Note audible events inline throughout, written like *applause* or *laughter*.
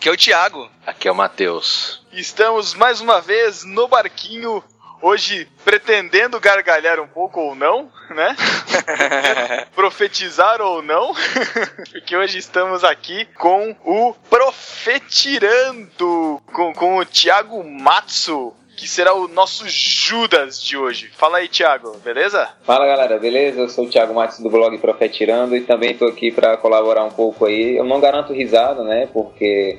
Aqui é o Thiago. Aqui é o Matheus. Estamos mais uma vez no barquinho hoje pretendendo gargalhar um pouco ou não, né? *laughs* Profetizar ou não, porque hoje estamos aqui com o Profetirando, com, com o Thiago Matsu, que será o nosso Judas de hoje. Fala aí, Thiago, beleza? Fala galera, beleza? Eu sou o Thiago Matos do blog Profetirando e também estou aqui para colaborar um pouco aí. Eu não garanto risada, né? Porque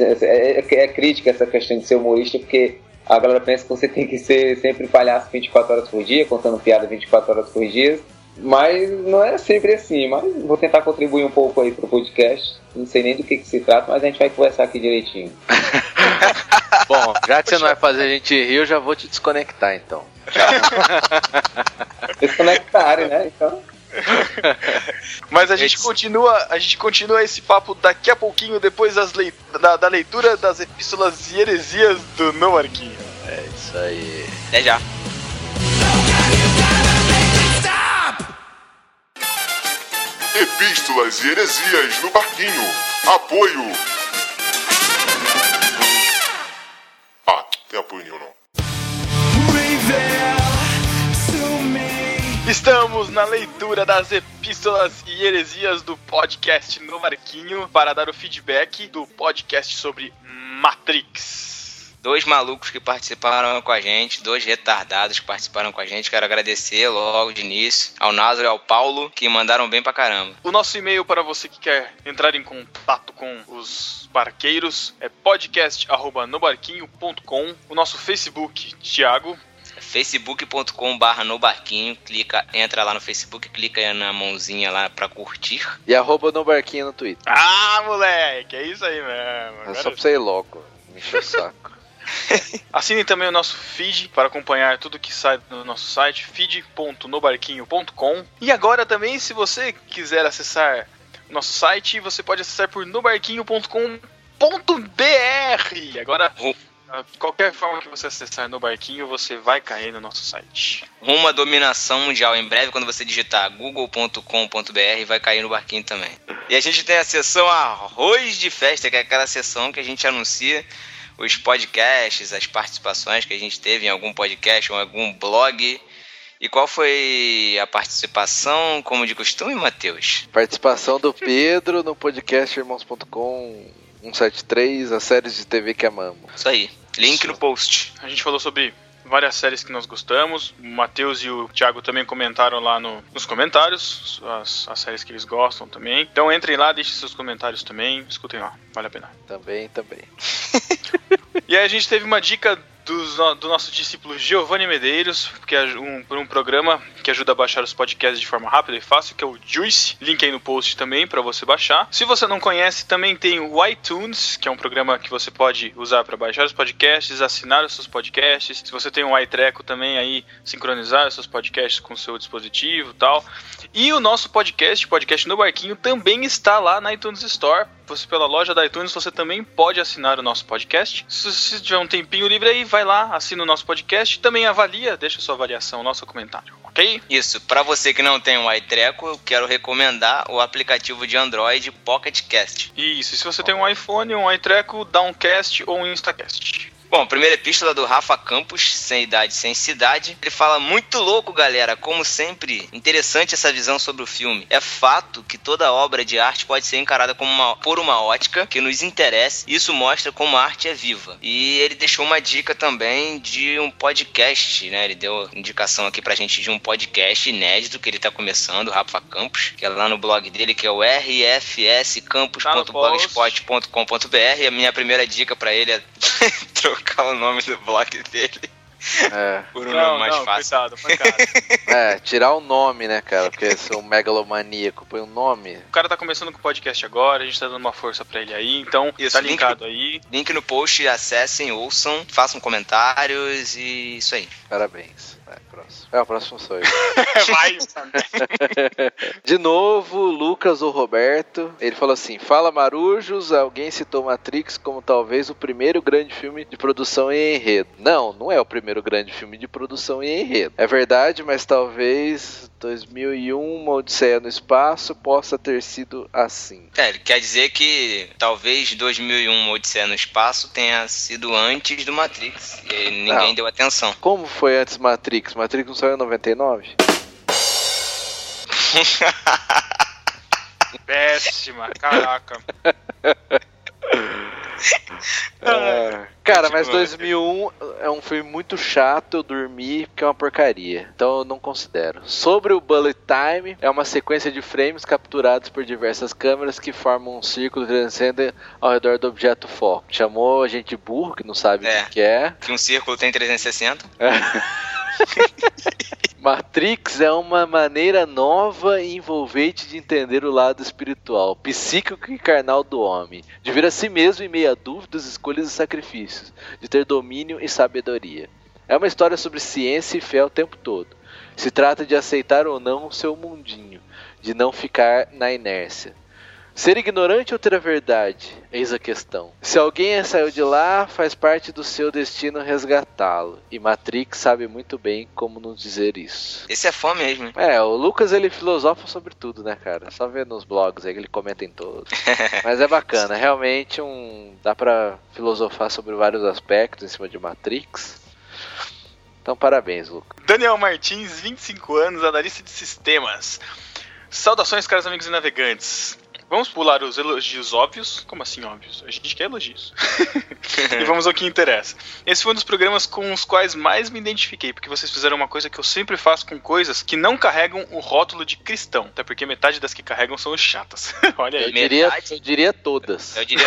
é, é, é crítica essa questão de ser humorista, porque a galera pensa que você tem que ser sempre palhaço 24 horas por dia, contando piada 24 horas por dia. Mas não é sempre assim, mas vou tentar contribuir um pouco aí pro podcast. Não sei nem do que, que se trata, mas a gente vai conversar aqui direitinho. *laughs* Bom, já que você não vai fazer a gente rir, eu já vou te desconectar então. *laughs* Desconectarem, né? Então. *laughs* Mas a gente continua, a gente continua esse papo daqui a pouquinho depois das leit da, da, leitura das epístolas e heresias do No Arquinho. É isso aí. Até já. Epístolas e heresias no barquinho. Apoio. Ah, tem apoio nenhum não. Estamos na leitura das epístolas e heresias do podcast No Marquinho para dar o feedback do podcast sobre Matrix. Dois malucos que participaram com a gente, dois retardados que participaram com a gente. Quero agradecer logo de início ao Názaro e ao Paulo, que mandaram bem pra caramba. O nosso e-mail para você que quer entrar em contato com os barqueiros é podcast.nobarquinho.com. O nosso Facebook, Thiago, facebook.com barra no barquinho, clica, entra lá no Facebook, clica na mãozinha lá pra curtir. E arroba no barquinho no Twitter. Ah, moleque, é isso aí mesmo. É só pra você ir louco. Me encher o saco. *laughs* Assine também o nosso feed para acompanhar tudo que sai no nosso site, feed.nobarquinho.com. E agora também, se você quiser acessar o nosso site, você pode acessar por nobarquinho.com.br. Agora, Ru- qualquer forma que você acessar no barquinho, você vai cair no nosso site. Rumo à dominação mundial. Em breve, quando você digitar google.com.br, vai cair no barquinho também. E a gente tem a seção Arroz de Festa, que é aquela sessão que a gente anuncia os podcasts, as participações que a gente teve em algum podcast ou em algum blog. E qual foi a participação, como de costume, Matheus? Participação do Pedro no podcast irmãos.com 173, as séries de TV que amamos. Isso aí. Link no post. A gente falou sobre várias séries que nós gostamos. O Matheus e o Thiago também comentaram lá no- nos comentários as, as séries que eles gostam também. Então entrem lá, deixem seus comentários também, escutem lá, vale a pena. Também, também. *laughs* E aí a gente teve uma dica no- do nosso discípulo Giovanni Medeiros, que é um, um programa que ajuda a baixar os podcasts de forma rápida e fácil, que é o Juice. Link aí no post também para você baixar. Se você não conhece, também tem o iTunes, que é um programa que você pode usar para baixar os podcasts, assinar os seus podcasts. Se você tem um iTreco também aí sincronizar os seus podcasts com o seu dispositivo, tal. E o nosso podcast, podcast no barquinho, também está lá na iTunes Store. Você pela loja da iTunes, você também pode assinar o nosso podcast. Se você tiver um tempinho livre aí, vai lá, assina o nosso podcast, também avalia, deixa sua avaliação, nosso comentário, ok? Isso, para você que não tem um iTreco, eu quero recomendar o aplicativo de Android Pocket Cast. Isso, e se você tem um iPhone, um iTreco, Downcast ou um Instacast. Bom, primeira epístola do Rafa Campos, sem idade, sem cidade. Ele fala muito louco, galera. Como sempre, interessante essa visão sobre o filme. É fato que toda obra de arte pode ser encarada como uma, por uma ótica que nos interesse. Isso mostra como a arte é viva. E ele deixou uma dica também de um podcast, né? Ele deu indicação aqui pra gente de um podcast inédito que ele tá começando, o Rafa Campos, que é lá no blog dele, que é o rfscampus.blogspot.com.br. E a minha primeira dica pra ele é *laughs* trocar o nome do blog dele É, *laughs* por um nome mais fácil. coitado, *laughs* é, tirar o nome, né, cara? Porque eu sou um megalomaníaco, põe um nome. o cara tá começando com o podcast agora, a gente tá dando uma força pra ele aí, então Isso, tá link linkado aí. Link no post, acessem, ouçam, façam comentários e isso aí. Parabéns. Vai, próximo. É, o próximo sou eu. *laughs* Vai, *laughs* De novo, Lucas ou Roberto, ele falou assim: Fala Marujos, alguém citou Matrix como talvez o primeiro grande filme de produção em enredo. Não, não é o primeiro grande filme de produção em enredo. É verdade, mas talvez 2001, Uma Odisseia no Espaço possa ter sido assim. É, ele quer dizer que talvez 2001 Uma Odisseia no Espaço tenha sido antes do Matrix e ninguém Não. deu atenção. Como foi antes Matrix? Matrix não saiu em 99? *laughs* Péssima, caraca. *laughs* É, cara, mas Continua. 2001 é um filme muito chato, eu dormi porque é uma porcaria. Então eu não considero. Sobre o Bullet Time, é uma sequência de frames capturados por diversas câmeras que formam um círculo transcendente ao redor do objeto foco. Chamou a gente burro, que não sabe É. o que que é. Que um círculo tem 360. *laughs* *laughs* Matrix é uma maneira nova e envolvente de entender o lado espiritual, psíquico e carnal do homem, de ver a si mesmo em meio a dúvidas, escolhas e sacrifícios, de ter domínio e sabedoria. É uma história sobre ciência e fé o tempo todo. Se trata de aceitar ou não o seu mundinho, de não ficar na inércia. Ser ignorante ou ter a verdade? Eis a questão. Se alguém saiu de lá, faz parte do seu destino resgatá-lo. E Matrix sabe muito bem como nos dizer isso. Esse é fã mesmo. hein? É, o Lucas ele filosofa sobre tudo, né, cara? Só ver nos blogs aí que ele comenta em todos. *laughs* Mas é bacana, realmente um dá pra filosofar sobre vários aspectos em cima de Matrix. Então, parabéns, Lucas. Daniel Martins, 25 anos, analista de sistemas. Saudações, caros amigos e navegantes. Vamos pular os elogios óbvios. Como assim óbvios? A gente quer elogios. *laughs* e vamos ao que interessa. Esse foi um dos programas com os quais mais me identifiquei, porque vocês fizeram uma coisa que eu sempre faço com coisas que não carregam o rótulo de cristão. Até porque metade das que carregam são chatas. *laughs* Olha Eu aí. diria, Metade? eu diria todas. Eu diria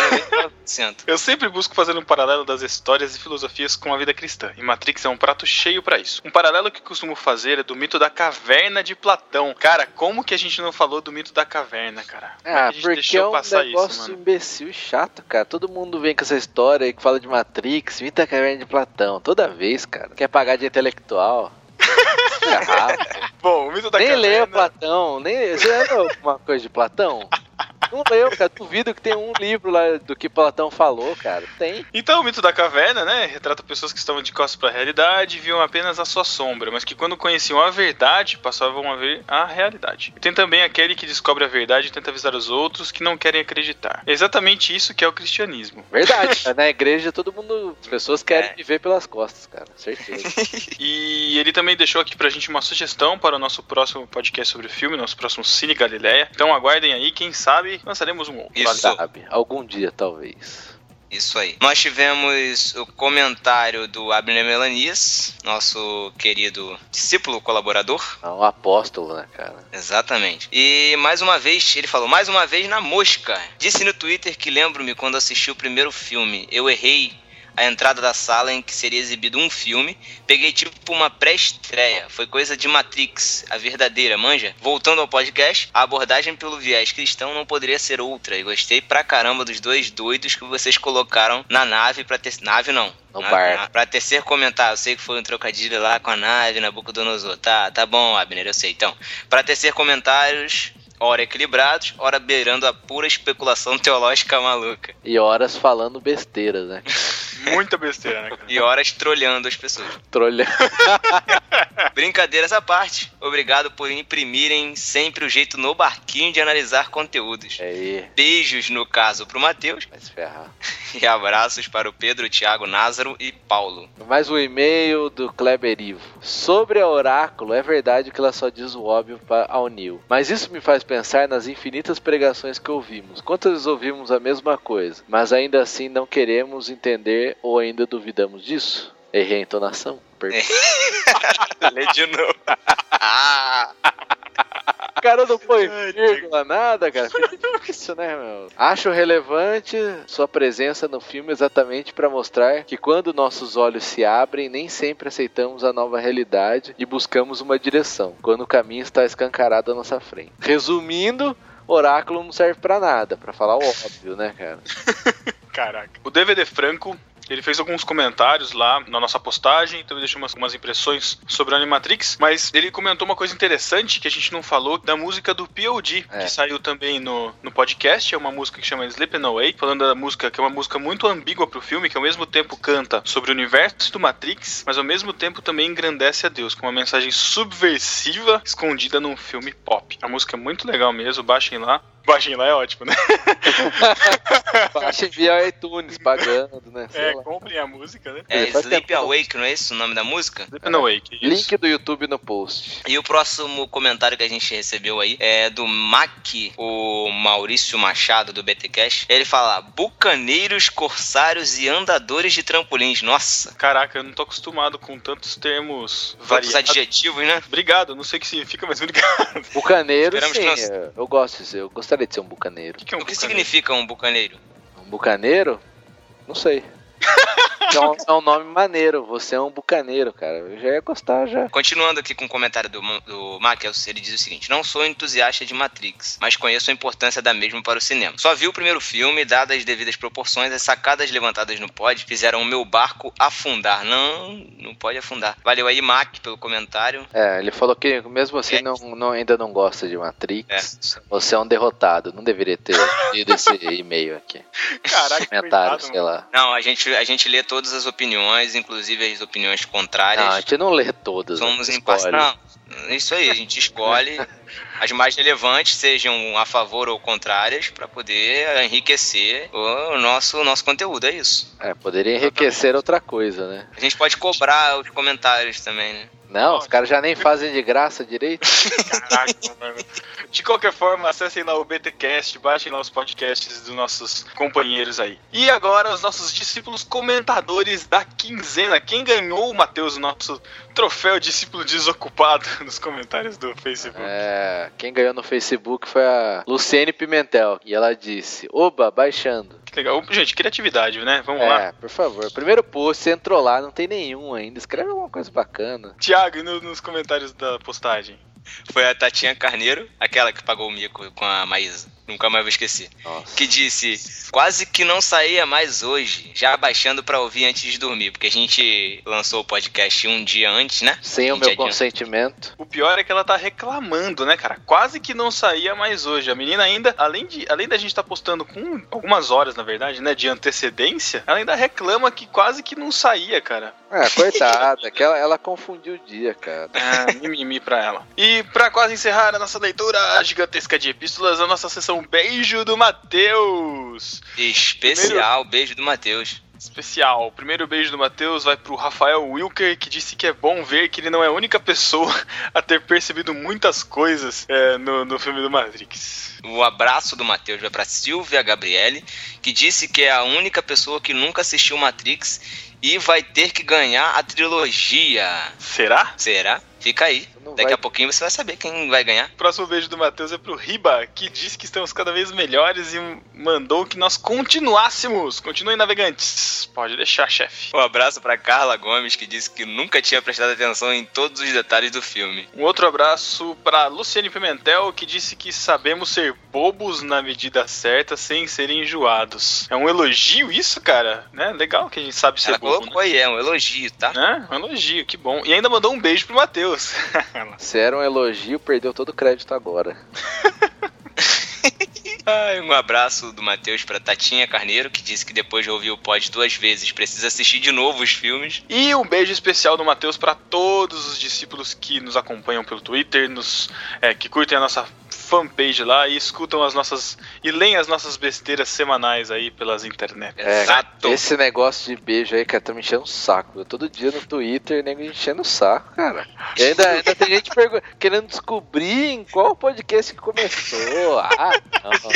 99%. Eu sempre busco fazer um paralelo das histórias e filosofias com a vida cristã, e Matrix é um prato cheio pra isso. Um paralelo que costumo fazer é do mito da caverna de Platão. Cara, como que a gente não falou do mito da caverna, cara? É Ah, gente porque deixou é um passar negócio isso, mano? imbecil e chato, cara. Todo mundo vem com essa história aí que fala de Matrix, Vita Caverna de Platão. Toda vez, cara. Quer pagar de intelectual. *laughs* Bom, o mito da nem caverna. leu Platão, nem. Você leu alguma coisa de Platão? *laughs* Não leu, cara. Duvido que tem um livro lá do que Platão falou, cara. Tem. Então, o mito da caverna, né, retrata pessoas que estavam de costas para a realidade e viam apenas a sua sombra, mas que quando conheciam a verdade, passavam a ver a realidade. E tem também aquele que descobre a verdade e tenta avisar os outros que não querem acreditar. É exatamente isso que é o cristianismo. Verdade. *laughs* Na igreja todo mundo. As pessoas querem É. viver pelas costas, cara. Certeza. *laughs* E ele também deixou aqui pra gente uma sugestão para o nosso próximo podcast sobre o filme, nosso próximo Cine Galileia. Então aguardem aí, quem sabe lançaremos um outro. Isso. Sabe? Algum dia, talvez. Isso aí. Nós tivemos o comentário do Abner Melanias, nosso querido discípulo colaborador. É um apóstolo, né, cara? Exatamente. E mais uma vez, ele falou, mais uma vez na mosca. Disse no Twitter que lembro-me quando assisti o primeiro filme. Eu errei a entrada da sala em que seria exibido um filme. Peguei tipo uma pré-estreia. Foi coisa de Matrix, a verdadeira, manja? Voltando ao podcast, a abordagem pelo viés cristão não poderia ser outra. E gostei pra caramba dos dois doidos que vocês colocaram na nave pra ter. Nave não. No Na- barco. na- Pra tecer comentário, eu sei que foi um trocadilho lá com a nave, Nabucodonosor. Tá, tá bom, Abner, eu sei. Então, pra tecer comentários, ora equilibrados, ora beirando a pura especulação teológica maluca. E horas falando besteiras, né? *laughs* Muita besteira, né, cara? E horas trolhando as pessoas. Trolhando. *laughs* Brincadeiras à parte, obrigado por imprimirem sempre o jeito no barquinho de analisar conteúdos. Aí, Beijos, no caso, pro Matheus, vai se ferrar. *laughs* e abraços para o Pedro, Thiago, Názaro e Paulo. Mais um e-mail do Kleber Ivo. Sobre a Oráculo, é verdade que ela só diz o óbvio para ao Neil. Mas isso me faz pensar nas infinitas pregações que ouvimos. Quantas vezes ouvimos a mesma coisa, mas ainda assim não queremos entender ou ainda duvidamos disso? Errei a entonação? Pergunta. *laughs* Lê de novo. O *laughs* cara não Ai, vírgula, nada, cara. Fica difícil, né, meu? Acho relevante sua presença no filme exatamente para mostrar que quando nossos olhos se abrem, nem sempre aceitamos a nova realidade e buscamos uma direção, quando o caminho está escancarado à nossa frente. Resumindo, oráculo não serve pra nada, pra falar o óbvio, né, cara? *laughs* Caraca. O DVD Franco Ele fez alguns comentários lá na nossa postagem, também deixou umas, umas impressões sobre a Animatrix, mas ele comentou uma coisa interessante que a gente não falou da música do POD, É. que saiu também no, no podcast. É uma música que chama Sleeping Away, falando da música que é uma música muito ambígua pro filme, que ao mesmo tempo canta sobre o universo do Matrix, mas ao mesmo tempo também engrandece a Deus, com uma mensagem subversiva escondida num filme pop. A música é muito legal mesmo, baixem lá. Baixem lá é ótimo, né? *laughs* Baixa via iTunes, pagando, né? Sei É, lá. comprem a música, né? É Faz Sleep. Awake, não é esse o nome da música? Sleeping Away, que isso. Link do YouTube no post. E o próximo comentário que a gente recebeu aí é do Mac, o Maurício Machado do BTcast. Ele fala: bucaneiros, corsários e andadores de trampolins. Nossa, Caraca, eu não tô acostumado com tantos termos variados. adjetivos, né? Obrigado, não sei o que significa, mas obrigado. Bucaneiro, sim. nós- eu- Eu gosto disso. Eu gostaria de ser um bucaneiro. O que, que é um O que bucaneiro? significa um bucaneiro? Um bucaneiro? Não sei. *laughs* é, um, é um nome maneiro. Você é um bucaneiro, cara. Eu já ia gostar já. Continuando aqui com o comentário do, do Mac, ele diz o seguinte: Não sou entusiasta de Matrix, mas conheço a importância da mesma para o cinema. Só vi o primeiro filme, dadas as devidas proporções, as sacadas levantadas no pod fizeram o meu barco afundar. Não, não pode afundar. Valeu aí, Mac, pelo comentário. É, ele falou que mesmo assim É. não, não- ainda não gosta de Matrix. É. Você é um derrotado. Não deveria ter lido esse e-mail aqui. Caraca, Comentário, coitado, sei lá. Não, a gente, a gente lê todas as opiniões, inclusive as opiniões contrárias. Não, a gente não lê todas. Somos né? imparciais. Isso aí, a gente escolhe *laughs* as mais relevantes, sejam a favor ou contrárias, para poder enriquecer o nosso, nosso conteúdo, é isso. É, poderia enriquecer outra coisa, né? A gente pode cobrar os comentários também, né? Não, os caras já nem fazem de graça direito. Caraca, mano. De qualquer forma, acessem lá o BTcast, baixem lá os podcasts dos nossos companheiros aí. E agora, os nossos discípulos comentadores da quinzena. Quem ganhou, Matheus, o nosso troféu discípulo desocupado *laughs* nos comentários do Facebook? É, quem ganhou no Facebook foi a Luciene Pimentel. E ela disse: Oba, baixando. Legal. Gente, criatividade, né? Vamos lá. É, por favor. Primeiro post, você entrou lá, não tem nenhum ainda. Escreve alguma coisa bacana. Tiago, e no- nos comentários da postagem? Foi a Tatinha Carneiro, aquela que pagou o mico com a Maísa. Nunca mais vou esquecer. Nossa. Que disse: Quase que não saía mais hoje, já baixando pra ouvir antes de dormir. Porque a gente lançou o podcast um dia antes, né? Sem o meu adianta. consentimento. O pior é que ela tá reclamando, né, cara? Quase que não saía mais hoje. A menina ainda, além, de, além da gente estar postando com algumas horas, na verdade, né, de antecedência, ela ainda reclama que quase que não saía, cara. É, *laughs* coitada, que ela, ela confundiu o dia, cara. Ah, mimimi pra ela. E pra quase encerrar a nossa leitura gigantesca de epístolas, a nossa sessão Beijo do Matheus. Especial, beijo do Matheus. Especial. O primeiro beijo do Matheus vai pro Rafael Wilker, que disse que é bom ver que ele não é a única pessoa *laughs* a ter percebido muitas coisas é, no, no filme do Matrix. O abraço do Matheus vai pra Silvia Gabriele, que disse que é a única pessoa que nunca assistiu Matrix e vai ter que ganhar a trilogia. Será? Será? Fica aí. Não Daqui vai- a pouquinho você vai saber quem vai ganhar. O próximo beijo do Matheus é pro Riba, que disse que estamos cada vez melhores e mandou que nós continuássemos. Continuem navegantes. Pode deixar, chefe. Um abraço pra Carla Gomes, que disse que nunca tinha prestado atenção em todos os detalhes do filme. Um outro abraço pra Luciane Pimentel, que disse que sabemos ser bobos na medida certa sem serem enjoados. É um elogio isso, cara? Né? Legal que a gente sabe ser Ela bobo, colocou aí, é um elogio, tá? né? Um elogio, que bom. E ainda mandou um beijo pro Matheus. *laughs* Se era um elogio, perdeu todo o crédito agora. *laughs* Ai, um abraço do Matheus pra Tatinha Carneiro, que disse que depois de ouvir o pod duas vezes precisa assistir de novo os filmes. E um beijo especial do Matheus para todos os discípulos que nos acompanham pelo Twitter, nos, é, que curtem a nossa fanpage lá e escutam as nossas. e leem as nossas besteiras semanais aí pelas internet. É, Exato. Esse negócio de beijo aí, cara, tá me enchendo o saco. Eu todo dia no Twitter, nego enchendo o saco, cara. E ainda, ainda tem gente querendo descobrir em qual podcast que começou. Ah, não.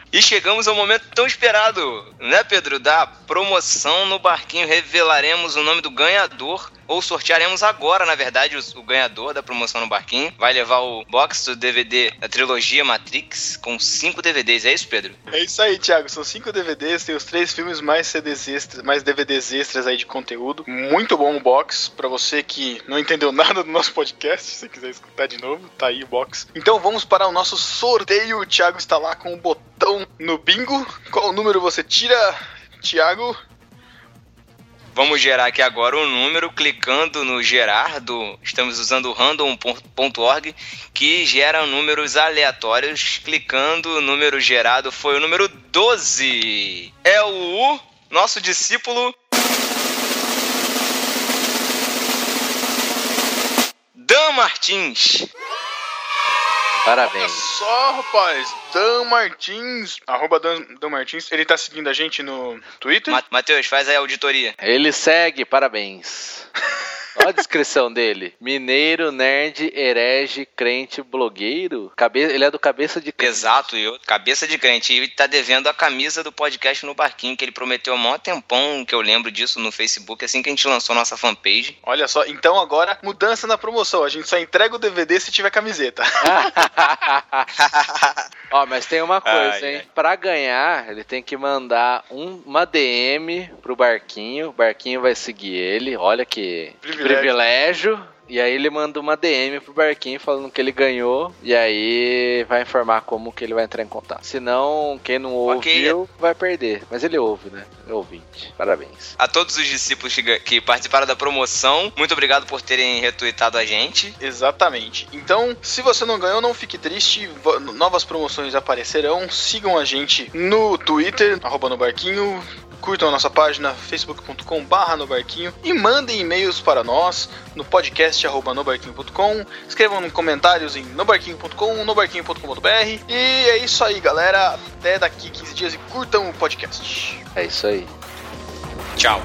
E chegamos ao momento tão esperado, né, Pedro? Da promoção no barquinho. Revelaremos o nome do ganhador, ou sortearemos agora, na verdade, o, o ganhador da promoção no barquinho. Vai levar o box do DVD da trilogia Matrix com cinco DVDs. É isso, Pedro? É isso aí, Thiago. São cinco DVDs, tem os três filmes mais CDs extras, mais DVDs extras aí de conteúdo. Muito bom o box para você que não entendeu *laughs* nada do nosso podcast, se quiser escutar de novo, tá aí o box. Então vamos para o nosso sorteio. O Thiago está lá com o botão no bingo. Qual número você tira, Thiago? Vamos gerar aqui agora um número, clicando no gerar do. Estamos usando o random.org, que gera números aleatórios. Clicando, o número gerado foi o número 12. É o nosso discípulo. Dan Martins. Parabéns. Olha só, rapaz. Dan Martins, arroba Dan, Dan Martins, ele tá seguindo a gente no Twitter. Ma Matheus, faz aí a auditoria. Ele segue, parabéns. *laughs* Olha a descrição dele. Mineiro, nerd, herege, crente, blogueiro. Cabe... Ele é do Cabeça de Crente. Exato, eu, cabeça de crente. E tá devendo a camisa do podcast no barquinho, que ele prometeu há maior tempão, que eu lembro disso no Facebook, assim que a gente lançou nossa fanpage. Olha só, então agora, mudança na promoção. A gente só entrega o DVD se tiver camiseta. *laughs* *laughs* Ó, mas tem uma coisa, Ai, hein? ai. Pra ganhar, ele tem que mandar um- uma DM pro Barquinho. O Barquinho vai seguir ele. Olha que Privilégio. privilégio. E aí ele manda uma DM pro Barquinho falando que ele ganhou. E aí vai informar como que ele vai entrar em contato. Senão, quem não ouviu vai perder. Mas ele ouve, né? É ouvinte. Parabéns. A todos os discípulos que, participaram da promoção, muito obrigado por terem retweetado a gente. Exatamente. Então, se você não ganhou, não fique triste. Va- Novas promoções aparecerão. Sigam a gente no Twitter, arroba no barquinho. Curtam a nossa página facebook.com barra no barquinho e mandem e-mails para nós no podcast arroba nobarquinho.com. Escrevam comentários em nobarquinho.com, nobarquinho.com.br. E é isso aí, galera. Até daqui 15 dias e curtam o podcast. É isso aí. Tchau.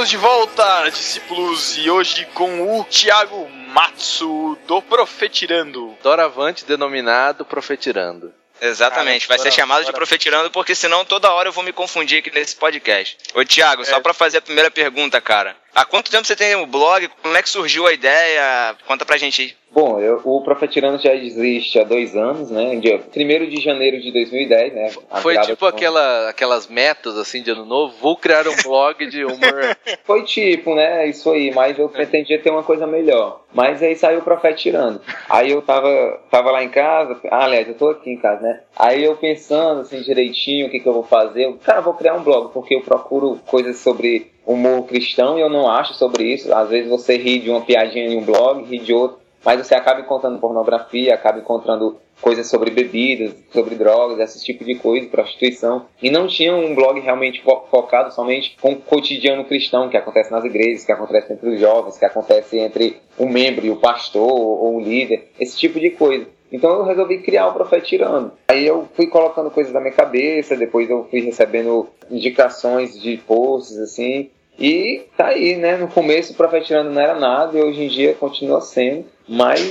Estamos de volta, discípulos, e hoje com o Thiago Matsu do Profetirando. Doravante denominado Profetirando. Exatamente, Cara, vai ser chamado de profetirando, porque senão toda hora eu vou me confundir aqui nesse podcast. Ô Thiago, só É. pra fazer a primeira pergunta, cara. Há quanto tempo você tem o blog? Como é que surgiu a ideia? Conta pra gente aí. Bom, eu- o Profetirando já existe há dois anos, né? Dia 1 de janeiro de 2010, né? Foi tipo com- aquela, aquelas metas assim de ano novo. Vou criar um blog de humor. *laughs* Foi tipo, né? Isso aí, mas eu pretendia ter uma coisa melhor. Mas aí saiu o Profeta Tirando. Aí eu tava, tava lá em casa, ah, aliás, eu tô aqui em casa, né? Aí eu pensando assim direitinho o que, que eu vou fazer. Eu, Cara, vou criar um blog, porque eu procuro coisas sobre humor cristão e eu não acho sobre isso. Às vezes você ri de uma piadinha em um blog, ri de outro, mas você acaba encontrando pornografia, acaba encontrando coisas sobre bebidas, sobre drogas, esse tipo de coisa, prostituição. E não tinha um blog realmente fo- focado somente com o cotidiano cristão que acontece nas igrejas, que acontece entre os jovens, que acontece entre o membro e o pastor ou o líder, esse tipo de coisa. Então eu resolvi criar o Profeta Tirando. Aí eu fui colocando coisas na minha cabeça, depois eu fui recebendo indicações de posts, assim, e tá aí, né? No começo o Profeta Tirando não era nada e hoje em dia continua sendo, mas *laughs*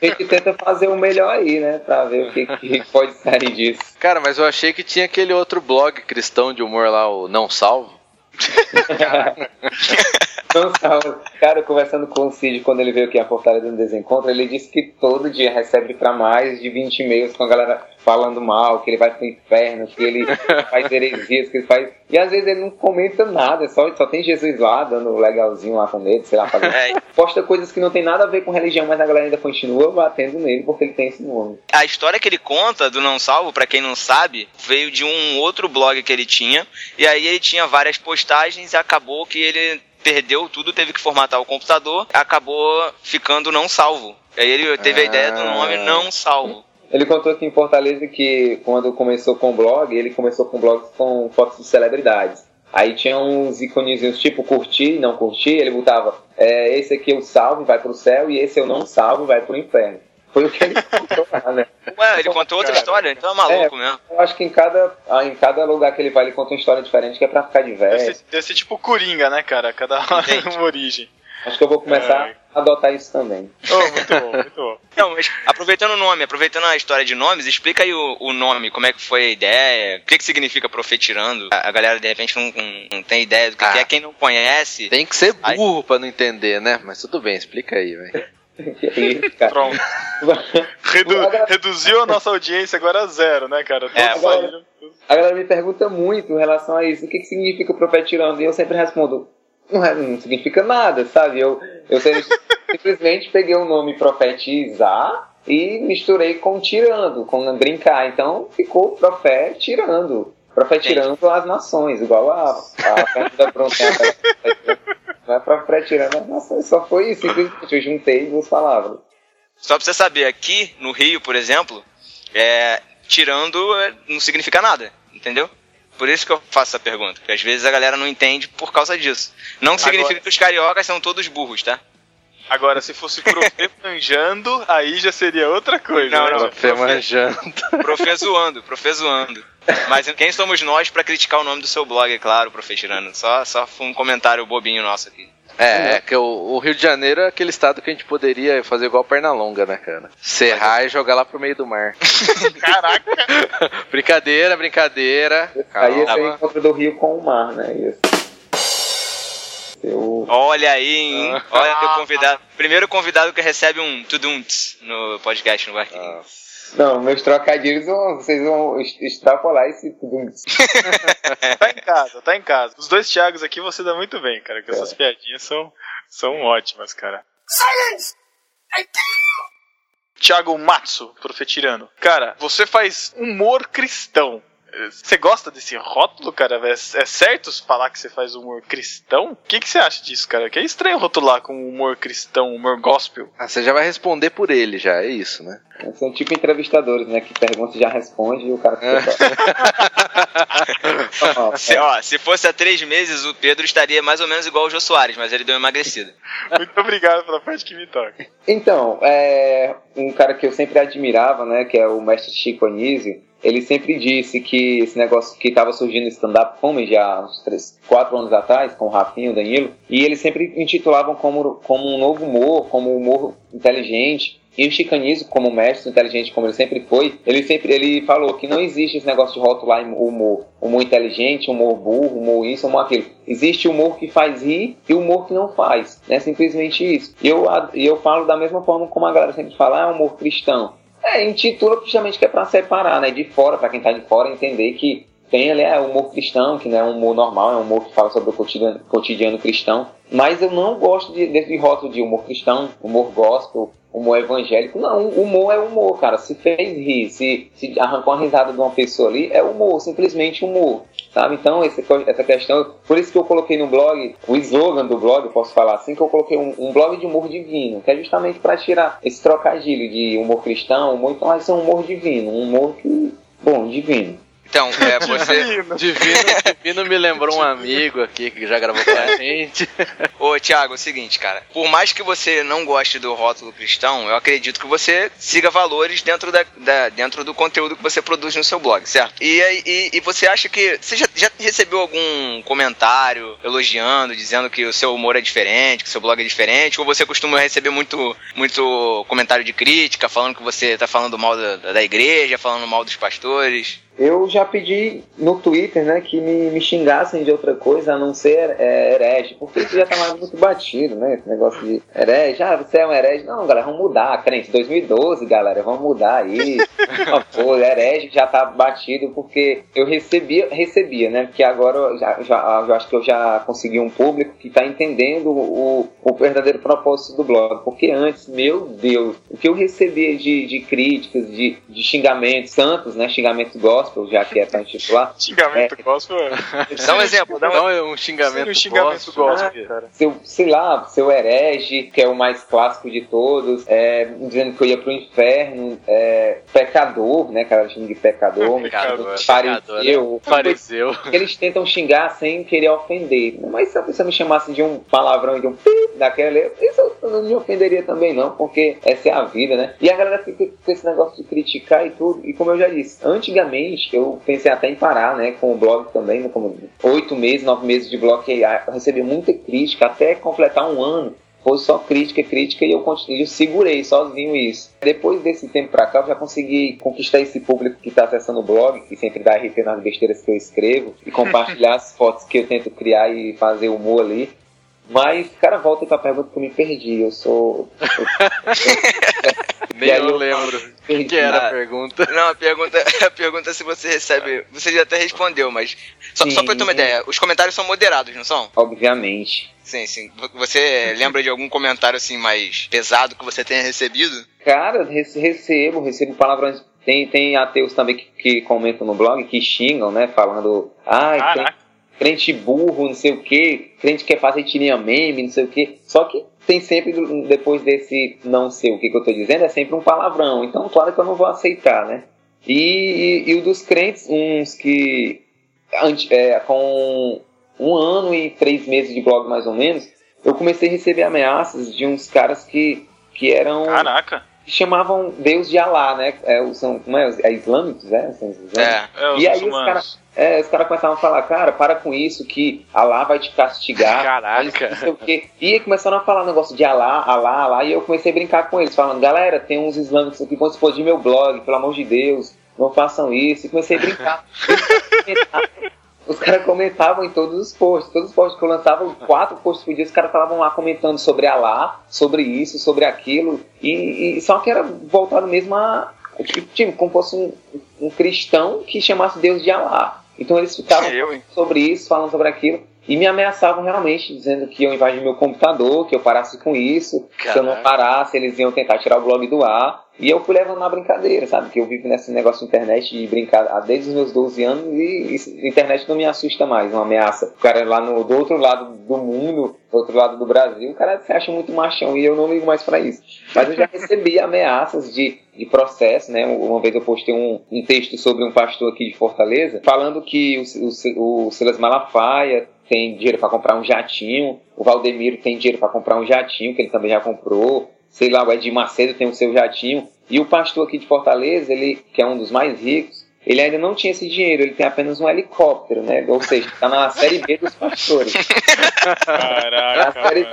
a gente tenta fazer o melhor aí, né? Pra ver o que, que pode sair disso. Cara, mas eu achei que tinha aquele outro blog cristão de humor lá, o Não Salvo. *laughs* Não, salva. Cara, conversando com o Cid quando ele veio aqui a Fortaleza no Desencontro, ele disse que todo dia recebe pra mais de 20 e-mails com a galera falando mal, que ele vai pro inferno, que ele *laughs* faz heresias, que ele faz. E às vezes ele não comenta nada, só, só tem Jesus lá dando legalzinho lá com ele, sei lá, fazendo. É, Posta coisas que não tem nada a ver com religião, mas a galera ainda continua batendo nele porque ele tem esse nome. a história que ele conta do Não Salvo, pra quem não sabe, veio de um outro blog que ele tinha. E aí ele tinha várias postagens e acabou que ele perdeu tudo, teve que formatar o computador, acabou ficando não salvo. Aí ele teve a ideia do nome Não Salvo. Ele contou aqui em Fortaleza que quando começou com o blog, ele começou com blogs com fotos de celebridades. Aí tinha uns iconezinhos tipo curtir, não curtir, ele botava é, esse aqui eu salvo, vai pro céu, e esse eu não salvo, vai pro inferno. Foi o que ele *laughs* contou lá, né? Ué, ele contou outra Cara. história, então é maluco mesmo. Eu acho que em cada, ah, em cada lugar que ele vai, ele conta uma história diferente, que é pra ficar Deve diverso. ser, deve ser tipo Coringa, né, cara? Cada Entendi. uma origem. Acho que eu vou começar É. a adotar isso também. Oh, muito bom, muito bom. *laughs* Não, mas aproveitando o nome, aproveitando a história de nomes, explica aí o, o nome, como é que foi a ideia, o que, que significa profetirando. A, a galera de repente não, não- não tem ideia do que, Ah. que é, quem não conhece. Tem que ser burro pra não entender, né? Mas tudo bem, explica aí, velho. Cara. Pronto. *laughs* Redu- Agora- reduziu a nossa audiência agora a zero, né, cara? É, agora-. A galera me pergunta muito em relação a isso, o que, que significa o profeta tirando? E eu sempre respondo, não, não significa nada, sabe? Eu, eu *laughs* simplesmente peguei o nome profetizar e misturei com tirando, com brincar. Então ficou profeta tirando. Profetirando as nações, igual a, a pronta. Não *laughs* profetirando as nações, só foi isso, simplesmente eu juntei duas palavras. Só pra você saber, aqui no Rio, por exemplo, é, tirando é, não significa nada, entendeu? Por isso que eu faço essa pergunta, porque às vezes a galera não entende por causa disso. Não significa Agora- que os cariocas são todos burros, tá? Agora, se fosse Profê *laughs* manjando, aí já seria outra coisa. Não, né? não. Café manjando. Profe zoando, profe zoando. Mas quem somos nós pra criticar o nome do seu blog, é claro, profe tirando. Só, só foi um comentário bobinho nosso aqui. É, é que o, o Rio de Janeiro é aquele estado que a gente poderia fazer igual Pernalonga, né, cara? Serrar e jogar lá pro meio do mar. *laughs* Caraca! *laughs* brincadeira, brincadeira. Aí esse é o encontro do rio com o mar, né? Isso. Eu Olha aí, hein? Olha teu convidado. Primeiro convidado que recebe um tudunts no podcast no Barquinho. Não, meus trocadilhos vão- vocês vão extrapolar esse tudo. *laughs* Tá em casa, tá em casa. Os dois Thiagos aqui você dá muito bem, cara, que essas piadinhas são, são ótimas, cara. Thiago Matsu, profetirano. Cara, você faz humor cristão. Você gosta desse rótulo, cara? É, é certo falar que você faz humor cristão? O que, que você acha disso, cara? Que é estranho rotular com humor cristão, humor gospel. Ah, você já vai responder por ele, já, é isso, né? São tipo entrevistadores, né? Que pergunta e já responde e o cara fica. *laughs* Se, ó, se fosse há três meses, o Pedro estaria mais ou menos igual o Jô Soares, mas ele deu uma emagrecida. Muito obrigado pela parte que me toca. Então, é, um cara que eu sempre admirava, né, que é o mestre Chico Anísio, ele sempre disse que esse negócio que estava surgindo stand-up comedy já uns 3, 4 anos atrás, com o Rafinho, o Danilo, e eles sempre intitulavam como, como um novo humor, como humor inteligente. E o Chicanismo, como mestre inteligente como ele sempre foi, ele sempre ele falou que não existe esse negócio de rotular humor, humor inteligente, humor burro, humor isso, humor aquilo. Existe humor que faz rir e humor que não faz, né? Simplesmente isso. E eu, eu falo da mesma forma como a galera sempre fala, ah, humor cristão. É, intitula justamente que é para separar, né? De fora, para quem tá de fora entender que tem ali é humor cristão, que não é um humor normal, é um humor que fala sobre o cotidiano, cotidiano cristão. Mas eu não gosto de, desse rótulo de humor cristão, humor gospel, humor evangélico. Não, humor é humor, cara. Se fez rir, se, se arrancou uma risada de uma pessoa ali, é humor, simplesmente humor. Sabe? Então, esse, essa questão. Por isso que eu coloquei no blog, o slogan do blog, eu posso falar assim, que eu coloquei um, um blog de humor divino, que é justamente para tirar esse trocadilho de humor cristão, humor, então vai ser um humor divino, um humor que. Bom, divino. Então, é, *laughs* você. Divino, Divino me lembrou um amigo aqui que já gravou com a *laughs* gente. Ô, Thiago, é o seguinte, cara. Por mais que você não goste do rótulo cristão, eu acredito que você siga valores dentro, da, da- dentro do conteúdo que você produz no seu blog, certo? E, aí- e, e você acha que. Você já, já recebeu algum comentário elogiando, dizendo que o seu humor é diferente, que o seu blog é diferente? Ou você costuma receber muito, muito comentário de crítica, falando que você tá falando mal da, da igreja, falando mal dos pastores? Eu já pedi no Twitter, né, que me, me xingassem de outra coisa a não ser é, herege, porque isso já tá mais muito batido, né, esse negócio de herege, ah, você é um herege. Não, galera, vamos mudar, crente, 2012, galera, vamos mudar aí. *laughs* Coisa, herege já tá batido, porque eu recebia, recebia, né, porque agora eu já, já, eu acho que eu já consegui um público que tá entendendo o, o verdadeiro propósito do blog, porque antes, meu Deus, o que eu recebia de, de críticas, de, de xingamentos santos, né, xingamentos gospel, já que é pra intitular, *laughs* Xingamento gospel. Dá um exemplo, dá um Dá um xingamento um xingamento gospel. gospel, cara. seu, sei lá, seu herege, que é o mais clássico de todos, é, dizendo que eu ia pro inferno, é, pecador, né, cara, chama de pecador, Pecador, fariseu, Fariseu. que eles tentam xingar sem querer ofender. Mas se a pessoa me chamasse de um palavrão e de um pi daquela, isso eu não me ofenderia também não, porque essa é a vida, né? E a galera fica com esse negócio de criticar e tudo. E como eu já disse, antigamente eu pensei até em parar, né, com o blog também, né, como oito meses, nove meses de blog, eu recebi muita crítica, até completar um ano. Foi só crítica, crítica e eu, eu segurei sozinho isso. Depois desse tempo pra cá, eu já consegui conquistar esse público que tá acessando o blog, que sempre dá RT nas besteiras que eu escrevo, e compartilhar *laughs* as fotos que eu tento criar e fazer humor ali. Mas, cara, volta pra pergunta que eu me perdi. Eu sou. *laughs* Nem eu eu lembro perdi. que era a Ah. pergunta. Não, a pergunta, a pergunta é se você recebe. Você já até respondeu, mas. Só, só pra eu ter uma ideia, os comentários são moderados, não são? Obviamente. Sim, sim. Você lembra de algum comentário assim mais pesado que você tenha recebido? Cara, rece- recebo, recebo palavrões. Tem, tem ateus também que, que comentam no blog, que xingam, né? Falando, ai, crente, Caraca. Crente burro, não sei o que, crente quer fazer tirinha meme, não sei o que. Só que tem sempre, depois desse não sei o que, que eu tô dizendo, é sempre um palavrão. Então, claro que eu não vou aceitar, né? E, e, e o dos crentes, uns que é, com um ano e três meses de blog mais ou menos, eu comecei a receber ameaças de uns caras que, que eram Caraca. Chamavam Deus de Alá, né? É, são, como é? É islâmicos, é? São os islâmicos? É. É, E aí os caras é, os caras começavam a falar, cara, para com isso, que Alá vai te castigar. Caraca. Não sei o quê. E começaram a falar um negócio de Alá, Alá, Alá, e eu comecei a brincar com eles, falando, galera, tem uns islâmicos aqui que vão explodir meu blog, pelo amor de Deus, não façam isso. E comecei a brincar. *laughs* Os caras comentavam em todos os posts. Todos os posts que eu lançava, quatro posts por dia, os caras estavam lá comentando sobre Alá, sobre isso, sobre aquilo. E, e só que era voltado mesmo a. Tipo, como fosse um, um cristão que chamasse Deus de Alá. Então eles ficavam Eu, sobre isso, falando sobre aquilo. E me ameaçavam realmente, dizendo que iam invadir meu computador, que eu parasse com isso. Se eu não Caraca. parasse, eles iam tentar tirar o blog do ar. E eu fui levando na brincadeira, sabe? Que eu vivo nesse negócio de internet de brincar desde os meus 12 anos e, e internet não me assusta mais, uma ameaça. O cara lá no, do outro lado do mundo, do outro lado do Brasil, o cara se acha muito machão e eu não ligo mais pra isso. Mas eu já recebi *laughs* ameaças de, de processo, né? Uma vez eu postei um, um texto sobre um pastor aqui de Fortaleza, falando que o, o, o Silas Malafaia tem dinheiro para comprar um jatinho, o Valdemiro tem dinheiro para comprar um jatinho, que ele também já comprou, sei lá, o Ed Macedo tem o seu jatinho, e o pastor aqui de Fortaleza, ele que é um dos mais ricos, ele ainda não tinha esse dinheiro, ele tem apenas um helicóptero, né? Ou seja, tá na série B dos pastores. *laughs* Na Série-.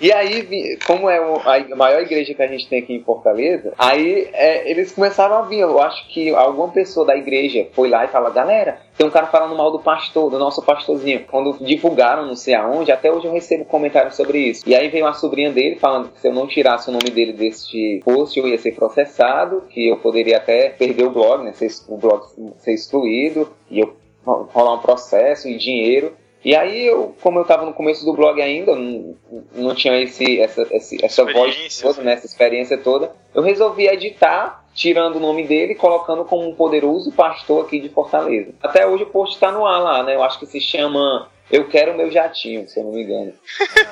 E aí, como é a maior igreja que a gente tem aqui em Fortaleza, aí é, eles começaram a vir. Eu acho que alguma pessoa da igreja foi lá e falou: galera, tem um cara falando mal do pastor, do nosso pastorzinho. Quando divulgaram, não sei aonde, até hoje eu recebo comentários sobre isso. E aí veio a sobrinha dele falando que se eu não tirasse o nome dele deste post, eu ia ser processado, que eu poderia até perder o blog, né? Ser, o blog ser excluído, e eu rolar um processo e dinheiro. E aí, eu, como eu estava no começo do blog ainda, não, não tinha esse, essa, esse- essa voz Experiência, toda, né, essa experiência toda, eu resolvi editar, tirando o nome dele e colocando como um poderoso pastor aqui de Fortaleza. Até hoje o post está no ar lá, né? Eu acho que se chama Eu Quero Meu Jatinho, se eu não me engano.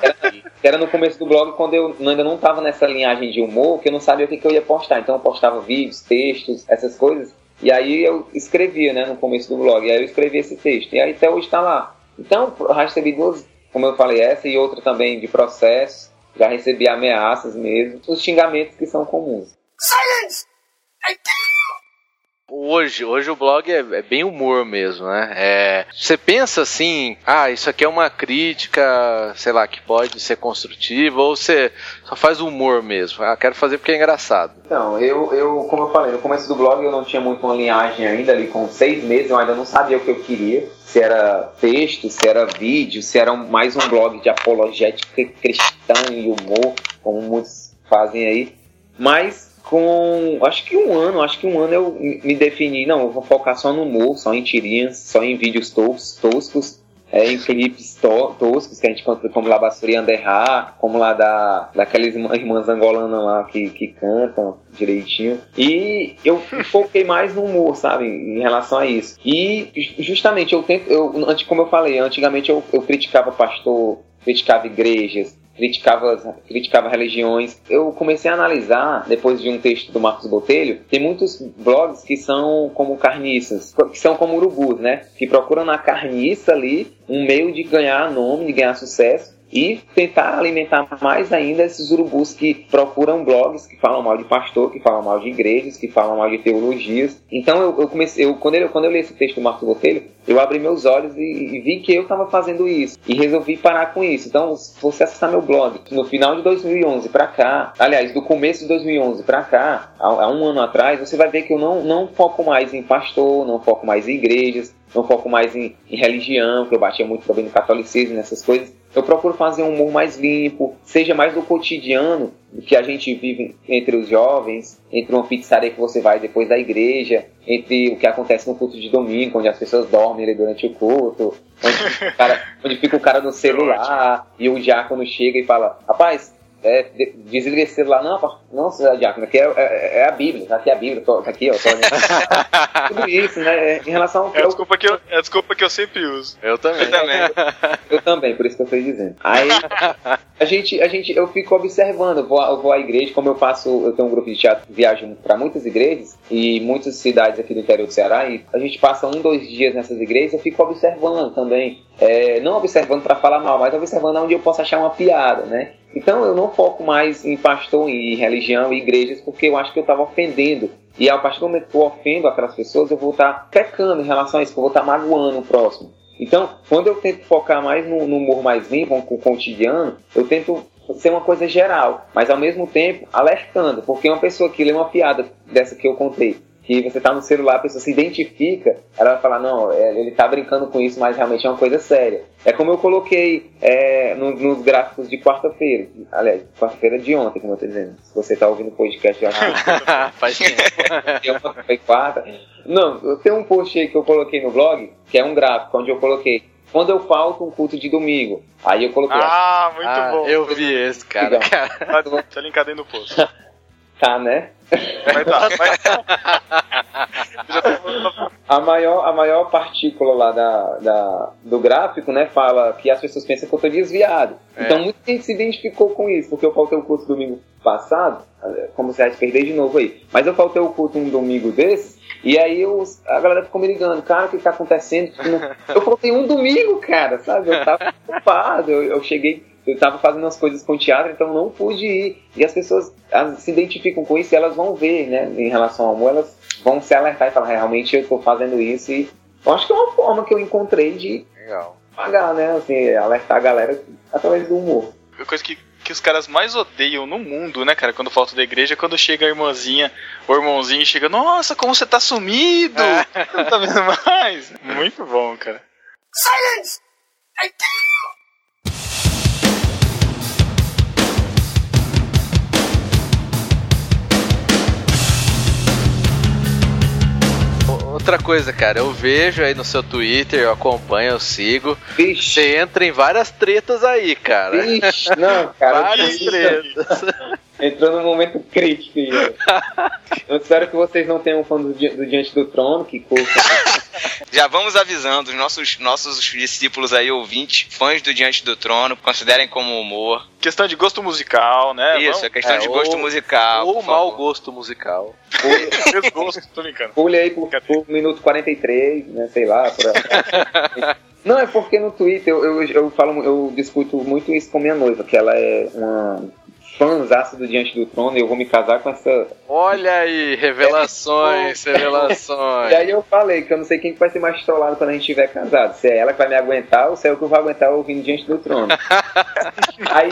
Era, *laughs* era no começo do blog, quando eu ainda não estava nessa linhagem de humor, que eu não sabia o que, que eu ia postar. Então eu postava vídeos, textos, essas coisas. E aí eu escrevia, né, no começo do blog. E aí eu escrevi esse texto. E aí até hoje está lá. Então, já recebi duas, como eu falei, essa e outra também de processo. Já recebi ameaças mesmo. Os xingamentos que são comuns. Hoje, hoje o blog é, é bem humor mesmo, né? É, você pensa assim, ah, isso aqui é uma crítica, sei lá, que pode ser construtiva, ou você só faz humor mesmo. Ah, quero fazer porque é engraçado. Então, eu, eu, como eu falei, no começo do blog eu não tinha muito uma linhagem ainda, ali com seis meses eu ainda não sabia o que eu queria. Se era texto, se era vídeo, se era mais um blog de apologética cristã e humor, como muitos fazem aí. Mas com, acho que um ano, acho que um ano eu me defini, não, eu vou focar só no humor, só em tirinhas, só em vídeos tos, toscos, é, em clipes to- toscos que a gente encontra como lá Bassuri Anderra, como lá da, daquelas irmã- irmãs angolanas lá que, que cantam direitinho. E eu foquei mais no humor, sabe, em relação a isso. E ju- justamente eu tento, eu, como eu falei, antigamente eu, eu criticava pastor, criticava igrejas, criticava, criticava religiões. Eu comecei a analisar, depois de um texto do Marcos Botelho, tem muitos blogs que são como carniças, que são como urubus, né? Que procuram na carniça ali um meio de ganhar nome, de ganhar sucesso. E tentar alimentar mais ainda esses urubus que procuram blogs que falam mal de pastor, que falam mal de igrejas, que falam mal de teologias. Então eu, eu comecei, eu, quando, eu, quando eu li esse texto do Marcos Botelho, eu abri meus olhos e, e vi que eu estava fazendo isso. E resolvi parar com isso. Então, se você acessar meu blog, no final de 2011 para cá, aliás, do começo de 2011 para cá, há, há um ano atrás, você vai ver que eu não, não foco mais em pastor, não foco mais em igrejas, não foco mais em, em religião, que eu batia muito também no catolicismo, nessas coisas. Eu procuro fazer um humor mais limpo, seja mais do cotidiano do que a gente vive entre os jovens, entre uma pizzaria que você vai depois da igreja, entre o que acontece no culto de domingo, onde as pessoas dormem ali durante o culto, onde fica o cara, onde fica o cara no celular e o diácono chega e fala: Rapaz, é, de- desliga esse celular. Não, não, senhor diácono, aqui é, é- é a Bíblia, aqui é a Bíblia, tô, tá aqui, ó. Tô, *laughs* Tudo isso, né? Em relação ao É a desculpa que eu, é a desculpa que eu sempre uso. Eu também. Eu também. *laughs* Eu também, por isso que eu estou dizendo. Aí a gente, a gente, eu fico observando, eu vou, eu vou à igreja, como eu faço, eu tenho um grupo de teatro, viajo para muitas igrejas e muitas cidades aqui do interior do Ceará, e a gente passa um, dois dias nessas igrejas, eu fico observando também, É, não observando para falar mal, mas observando onde eu posso achar uma piada, né? Então eu não foco mais em pastor, em religião e igrejas, porque eu acho que eu estava ofendendo. E a partir do momento que eu ofendo aquelas pessoas, eu vou estar pecando em relação a isso, eu vou estar magoando o próximo. Então, quando eu tento focar mais no, no humor mais limpo, com o cotidiano, eu tento ser uma coisa geral, mas ao mesmo tempo alertando, porque uma pessoa que lê uma piada dessa que eu contei, que você tá no celular, a pessoa se identifica, ela vai falar, não, é, ele tá brincando com isso, mas realmente é uma coisa séria. É como eu coloquei é, no- nos gráficos de quarta-feira, aliás, quarta-feira de ontem, como eu tô dizendo. Se você tá ouvindo o podcast, que *laughs* Faz tempo. *laughs* foi quarta. Não, eu tenho um post aí que eu coloquei no blog, que é um gráfico, onde eu coloquei quando eu falto um culto de domingo. Aí eu coloquei, Ah, muito Ah, bom. eu vi esse, cara. Cara. Tá linkado aí no post. *laughs* tá, né? Vai dar, vai. Já tá- *laughs* A maior, a maior partícula lá da, da- do gráfico, né, fala que as pessoas pensam que eu tô desviado. É. Então muita gente se identificou com isso, porque eu faltei o culto domingo passado, eh, como se perder de novo aí. Mas eu faltei o culto um domingo desses, e aí os- a galera ficou me ligando, cara, o que tá acontecendo? Eu faltei um domingo, cara, sabe? Eu tava *laughs* ocupado, eu, eu cheguei, eu tava fazendo as coisas com teatro, então não pude ir. E as pessoas elas se identificam com isso e elas vão ver, né, em relação ao amor, elas vão se alertar e falar, realmente eu tô fazendo isso e eu acho que é uma forma que eu encontrei de Legal. pagar, né, assim, alertar a galera através do humor. A coisa que, que os caras mais odeiam no mundo, né, cara, quando falta da igreja, é quando chega a irmãzinha, o irmãozinho chega, nossa, como você tá sumido! Não tá vendo mais? Muito bom, cara. O- Outra coisa, cara, eu vejo aí no seu Twitter, eu acompanho, eu sigo. Vixe, Você entra em várias tretas aí, cara. vixe, não, cara, Várias tretas. Entrou num momento crítico. *laughs* Eu espero que vocês não tenham fã do, Di- do Diante do Trono, que curta. *laughs* Já vamos avisando os nossos, nossos discípulos aí, ouvintes, fãs do Diante do Trono, considerem como humor. Questão de gosto musical, né? Isso, é questão é, de gosto ou- musical. Ou mau favor. gosto musical. Pule, *laughs* gosto, tô brincando. pule aí por, por minuto 43, né? Sei lá. por. Não, é porque no Twitter eu, eu, eu falo, eu discuto muito isso com minha noiva, que ela é uma fãzaça do Diante do Trono e eu vou me casar com essa. Olha aí, revelações, *laughs* revelações. E aí eu falei que eu não sei quem que vai ser mais trollado quando a gente estiver casado. Se é ela que vai me aguentar ou se é eu que vou aguentar ouvindo Diante do Trono. *laughs* aí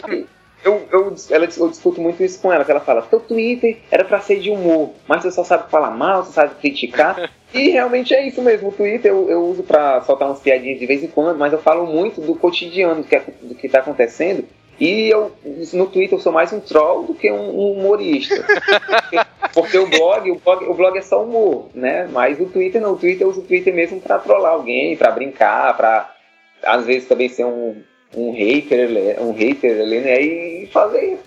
eu, eu, ela, eu discuto muito isso com ela, que ela fala, teu Twitter era pra ser de humor, mas você só sabe falar mal, você sabe criticar. *laughs* E realmente é isso mesmo, o Twitter eu, eu uso pra soltar umas piadinhas de vez em quando, mas eu falo muito do cotidiano, do que, é- do que tá acontecendo. E eu, no Twitter eu sou mais um troll do que um, um humorista. Porque, *laughs* porque o, blog, o blog, o blog é só humor, né? Mas o Twitter não, o Twitter eu uso o Twitter mesmo pra trollar alguém, pra brincar, pra às vezes também ser um, um hater, um hater ali, né? E fazer,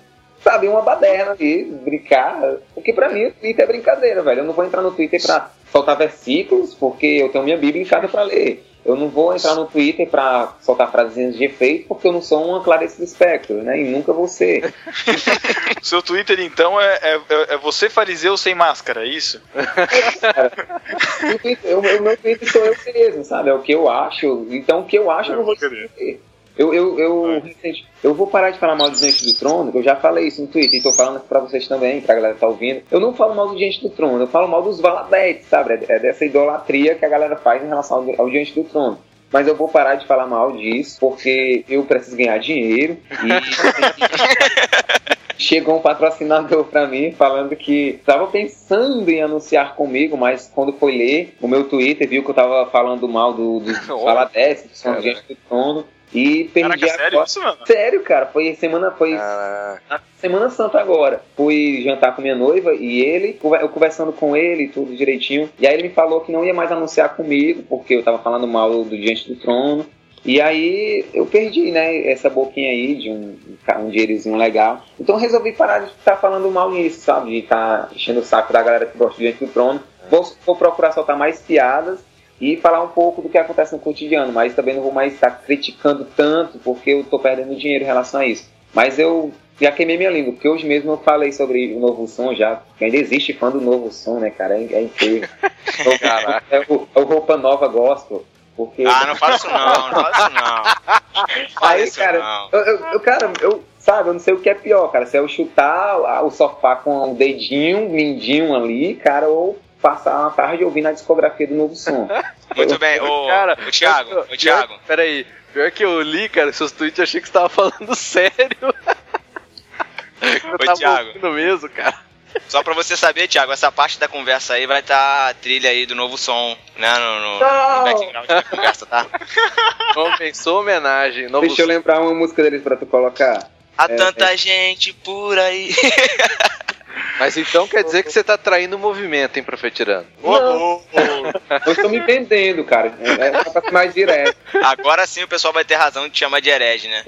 sabe, uma baderna ali, brincar. Porque pra mim o Twitter é brincadeira, velho. Eu não vou entrar no Twitter pra soltar versículos, porque eu tenho minha Bíblia em casa pra ler. Eu não vou entrar no Twitter pra soltar frases de efeito, porque eu não sou uma Clarice do Espectro, né? E nunca vou ser. *laughs* Seu Twitter, então, é, é, é você fariseu sem máscara, é isso? Meu- o meu Twitter sou eu mesmo, sabe? É o que eu acho. Então o que eu acho eu não vou escrever. Eu, eu, eu, recente- eu vou parar de falar mal do Diante do Trono, que eu já falei isso no Twitter, e tô falando pra vocês também, pra galera que tá ouvindo. Eu não falo mal do Diante do Trono, eu falo mal dos Valadetes, sabe? É é dessa idolatria que a galera faz em relação ao, ao Diante do Trono. Mas eu vou parar de falar mal disso, porque eu preciso ganhar dinheiro e *laughs* chegou um patrocinador pra mim falando que tava pensando em anunciar comigo, mas quando foi ler o meu Twitter, viu que eu tava falando mal do, dos *laughs* Valadetes, que são cara. Diante do Trono. E perdi Caraca, sério a isso, mano? Sério, cara, foi semana, foi na Semana Santa agora. Fui jantar com minha noiva e ele, eu conversando com ele, tudo direitinho. E aí ele me falou que não ia mais anunciar comigo, porque eu tava falando mal do Diante do Trono. E aí eu perdi, né, essa boquinha aí de um, um dinheirozinho legal. Então eu resolvi parar de estar falando mal nisso, sabe? De estar enchendo o saco da galera que gosta do Diante do Trono. Vou, vou procurar soltar mais piadas e falar um pouco do que acontece no cotidiano, mas também não vou mais estar criticando tanto, porque eu tô perdendo dinheiro em relação a isso. Mas eu já queimei minha língua, porque hoje mesmo eu falei sobre o novo som já, que ainda existe fã do novo som, né, cara? É, é incrível. É o, é o Roupa Nova Gospel. Porque Ah, não fala isso não, não fala isso não. *laughs* Não fala Aí, isso cara, não. eu, eu- eu- cara, eu, sabe, eu não sei o que é pior, cara. Se é eu chutar o sofá com o dedinho, o mindinho ali, cara, ou passar uma tarde ouvindo a discografia do novo som. *laughs* Muito bem, ô, Cara, ô Thiago, ô Thiago. Peraí, pior que eu li, cara, seus tweets eu achei que você tava falando *laughs* sério. eu Oi, tava Thiago. mesmo, cara. Só pra você saber, Thiago, essa parte da conversa aí vai estar a trilha aí do novo som, né, no, no, Não! no background da conversa, tá? *laughs* Compensou homenagem. Novo Deixa eu lembrar uma música deles pra tu colocar. Há É, tanta gente por aí. Mas então quer dizer que você tá traindo o movimento, hein, Profetirano? Ô, Não. Eu estou me vendendo, cara. É, é pra ser mais direto. Agora sim o pessoal vai ter razão de te chamar de herege, né?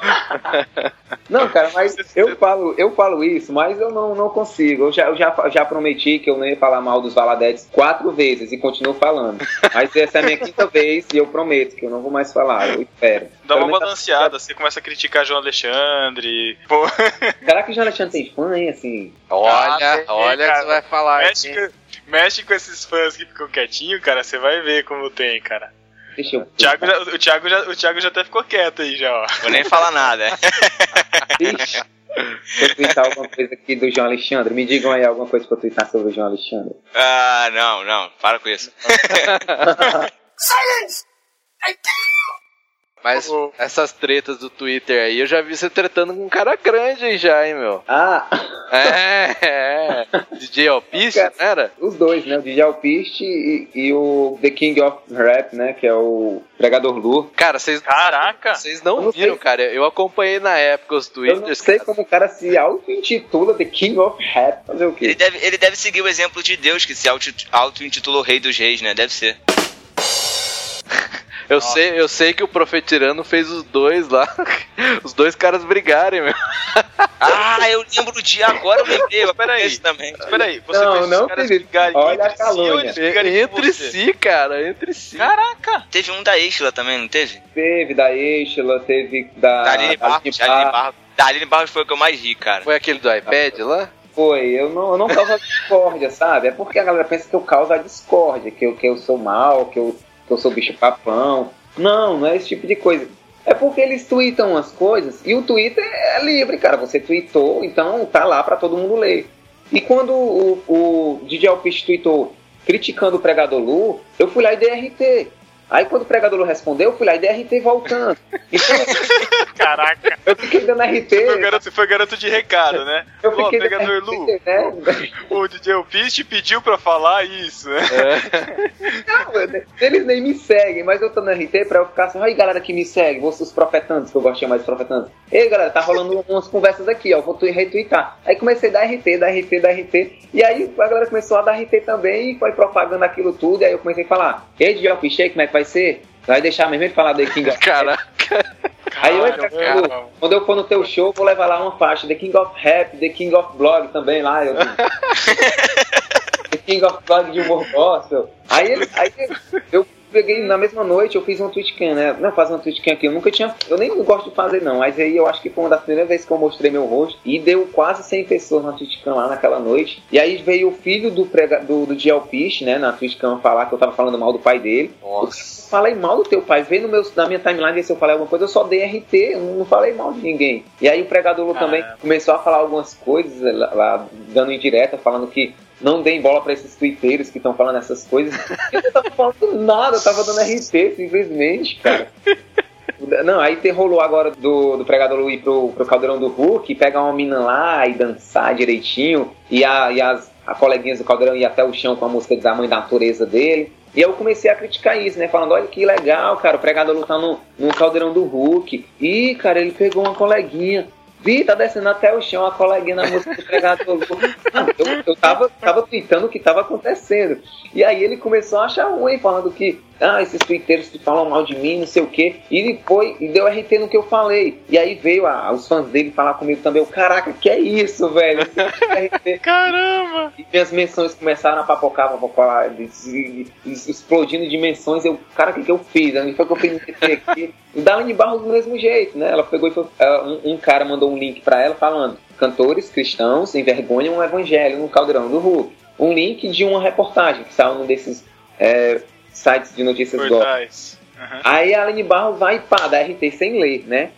*laughs* Não, cara, mas eu falo, eu falo isso, mas eu não, não consigo. Eu já, eu já, já prometi que eu não ia falar mal dos Valadetes quatro vezes e continuo falando. Mas essa é a minha quinta *laughs* vez e eu prometo que eu não vou mais falar. Eu espero. Dá Pelo uma balanceada, você começa a criticar João Alexandre. Pô, Será que o João Alexandre tem fã, hein? Assim, Olha, Ah, olha que cara. você vai falar. mexe, mexe com esses fãs que ficam quietinhos, cara, você vai ver como tem, cara. Deixa eu. O Thiago, já, o, Thiago já, o Thiago já até ficou quieto aí já, ó. Vou nem falar nada. Ixi. Deixa eu twittar alguma coisa aqui do João Alexandre. Me digam aí alguma coisa pra twittar sobre o João Alexandre. Ah, não, não, para com isso. *laughs* Mas essas tretas do Twitter aí, eu já vi você tretando com um cara grande aí já, hein, meu? Ah, É, é. DJ Alpiste, Cara. era? os dois, né? O DJ Alpiste e, e o The King of Rap, né? Que é o Pregador Lu. Cara, vocês Caraca! vocês Eu não não viram, sei. cara. Eu acompanhei na época os Eu não Twitters. sei cara. como o cara se auto-intitula The King of Rap. Fazer o Ele quê? deve, ele deve seguir o exemplo de Deus, que se auto- auto-intitulou Rei dos Reis, né? Deve ser. *laughs* Eu sei, eu sei que o Profetirano fez os dois lá. *laughs* Os dois caras brigarem, meu. Ah, eu lembro de agora, eu lembrei. Eu Peraí. conheço também. Peraí, você Não, fez os não, caras Felipe. brigarem Olha entre a si ou calúnia. eles brigarem com Entre você? si, cara, entre si. Caraca! Teve um da Estela também, não teve? Teve da Estela, teve da. Da Aline Barros. Da Aline Barros. Da Aline Barros foi o que eu mais ri, cara. Foi aquele do iPad lá? Foi, eu não, eu não causo a discórdia, sabe? É porque a galera pensa que eu causo a discórdia, que eu, que eu sou mal, que eu, que eu sou bicho papão. Não, não é esse tipo de coisa. É porque eles tweetam as coisas e o Twitter é livre, cara. Você tweetou, então tá lá pra todo mundo ler. E quando o, o DJ Alpiste tweetou criticando o pregador Lu, eu fui lá e dei RT. Aí quando o pregador Lu respondeu, eu fui lá e dei RT voltando. Então *laughs* Caraca! eu fiquei dando RT. Você foi garoto, você foi garoto de recado, né? Eu Pô, fiquei pegador dando Lu, RT, né? o DJ Piste pediu pra falar isso, né? Não, eles nem me seguem, mas eu tô no RT pra eu ficar assim, aí galera que me segue, vocês profetantes, que eu gosto de chamar mais de profetantes. Ei galera, tá rolando umas conversas aqui, ó, vou tu- retweetar. Aí comecei a dar RT, dar RT, dar RT, e aí a galera começou a dar RT também, e foi propagando aquilo tudo, e aí eu comecei a falar, ei DJ Alpichei, como é que vai ser? Vai deixar mesmo ele falar do The King of Caraca. Aí eu, cara, cara. quando eu for no teu show, vou levar lá uma faixa, The King of Rap, The King of Blog também lá. Eu... *laughs* The King of Blog de humor gospel. Aí, ele- aí eu peguei na mesma noite, eu fiz um Twitchcam, né? Não, fazer um Twitchcam aqui, eu nunca tinha. Eu nem gosto de fazer, não, mas aí eu acho que foi uma das primeiras vezes que eu mostrei meu rosto e deu quase 100 pessoas na Twitchcam lá naquela noite. E aí veio o filho do, prega, do, do Gielpish, né, na Twitchcam falar que eu tava falando mal do pai dele. Nossa. Eu falei mal do teu pai, vê no meu, na minha timeline se eu falei alguma coisa, eu só dei RT, eu não falei mal de ninguém. E aí o pregador Lu também começou a falar algumas coisas lá, lá, dando indireta, falando que não deem bola pra esses twitteiros que estão falando essas coisas. *laughs* Eu não tava falando nada, eu tava dando RT simplesmente, cara. *laughs* Não, aí te rolou agora do, do pregador Lu ir pro, pro caldeirão do Hulk, pegar uma mina lá e dançar direitinho, e, a, e as, a coleguinhas do Caldeirão ia até o chão com a música da mãe da natureza dele. E eu comecei a criticar isso, né? Falando, olha que legal, cara, o pregador lutando no, no caldeirão do Hulk. Ih, cara, ele pegou uma coleguinha. Vi, tá descendo até o chão a coleguinha na música do pregador. Eu, eu tava, tava tweetando o que tava acontecendo. E aí ele começou a achar ruim, falando que, ah, esses twitteiros que falam mal de mim, não sei o quê. E ele foi e deu RT no que eu falei. E aí veio a- os fãs dele falar comigo também. Eu, Caraca, que é isso, velho? RT. *laughs* Caramba! E minhas menções começaram a papocar, papocar, explodindo dimensões. Eu, cara, o que, que eu fiz? Onde foi que eu fiz no PT aqui? E Dallane Barros do mesmo jeito, né? Ela pegou e foi. um, um cara mandou um link pra ela falando: cantores cristãos envergonham o evangelho no caldeirão do Hulk. Um link de uma reportagem que saiu num desses é, sites de notícias. Portais. Aham. Aí a Aline Barros vai e pá, dá RT sem ler, né?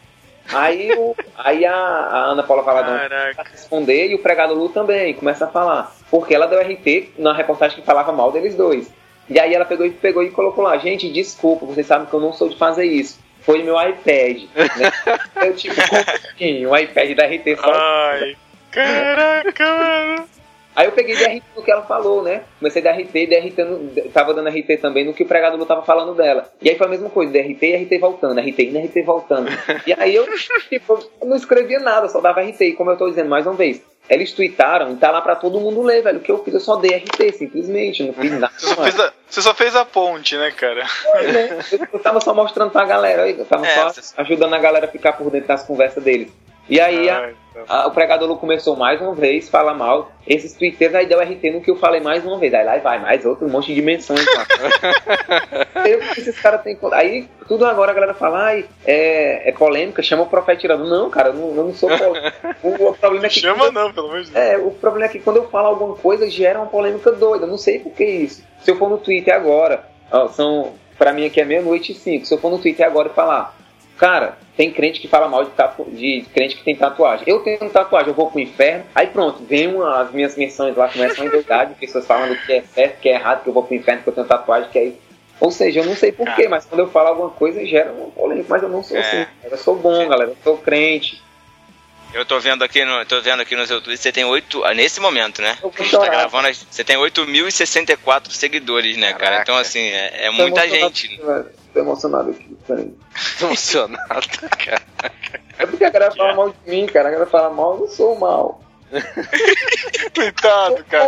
Aí, o, aí a, a Ana Paula Valadão começa a responder e o pregado Lu também começa a falar. Porque ela deu RT na reportagem que falava mal deles dois. E aí ela pegou e pegou e colocou lá, gente, desculpa, vocês sabem que eu não sou de fazer isso. Foi meu iPad. Né? Eu tipo, como assim? O iPad da RT só. Ai, caraca, mano. Aí eu peguei DRT no que ela falou, né? Comecei a DRT DRT no, tava dando RT também no que o pregador tava falando dela. E aí foi a mesma coisa, DRT e RT voltando, RT indo, RT voltando. E aí eu, *laughs* tipo, não escrevia nada, só dava RT. E como eu tô dizendo mais uma vez, eles tweetaram e tá lá pra todo mundo ler, velho. O que eu fiz, eu só dei RT, simplesmente. Não fiz nada. *laughs* Você só, fez a, você só fez a ponte, né, cara? né? Eu, eu tava só mostrando pra galera, eu tava É, só você- ajudando a galera a ficar por dentro das conversas deles. E aí a, Ai, então. a- o pregador começou mais uma vez a falar mal. Esses twitteiros aí deu RT no que eu falei mais uma vez. Aí lá vai mais outro monte de dimensões. lá. *laughs* eu, esses caras têm. Aí tudo agora a galera fala, ai, é, é polêmica, chama o profeta tirando. Não, cara, eu não, eu não sou. O, o problema é que. Chama não, pelo Deus. É, o problema é que quando eu falo alguma coisa gera uma polêmica doida. Eu não sei por que isso. Se eu for no Twitter agora, ó, são. Pra mim aqui é meia-noite e cinco. Se eu for no Twitter agora e falar, cara, tem crente que fala mal de, tatu... de crente que tem tatuagem. Eu tenho tatuagem, eu vou pro inferno. Aí pronto, vem uma, as minhas menções lá, começam a endoidade, pessoas falando que é certo, que é errado, que eu vou pro inferno, que eu tenho tatuagem, que é isso. Ou seja, eu não sei porquê, mas quando eu falo alguma coisa gera uma polêmica, mas eu não sou É. assim. Eu sou bom, galera, eu sou crente. Eu tô vendo aqui no, tô vendo aqui no seu Twitter, você tem oito, ah, nesse momento, né? Vou A gente tá gravando, você tem 8.064 seguidores, né, cara? Caraca. Então, assim, é, é muita gente. aqui, velho. Tô emocionado aqui, peraí. Tô *laughs* emocionado, cara. É porque a galera fala mal de mim, cara. A galera fala mal, eu não sou mal. *laughs* Coitado, cara.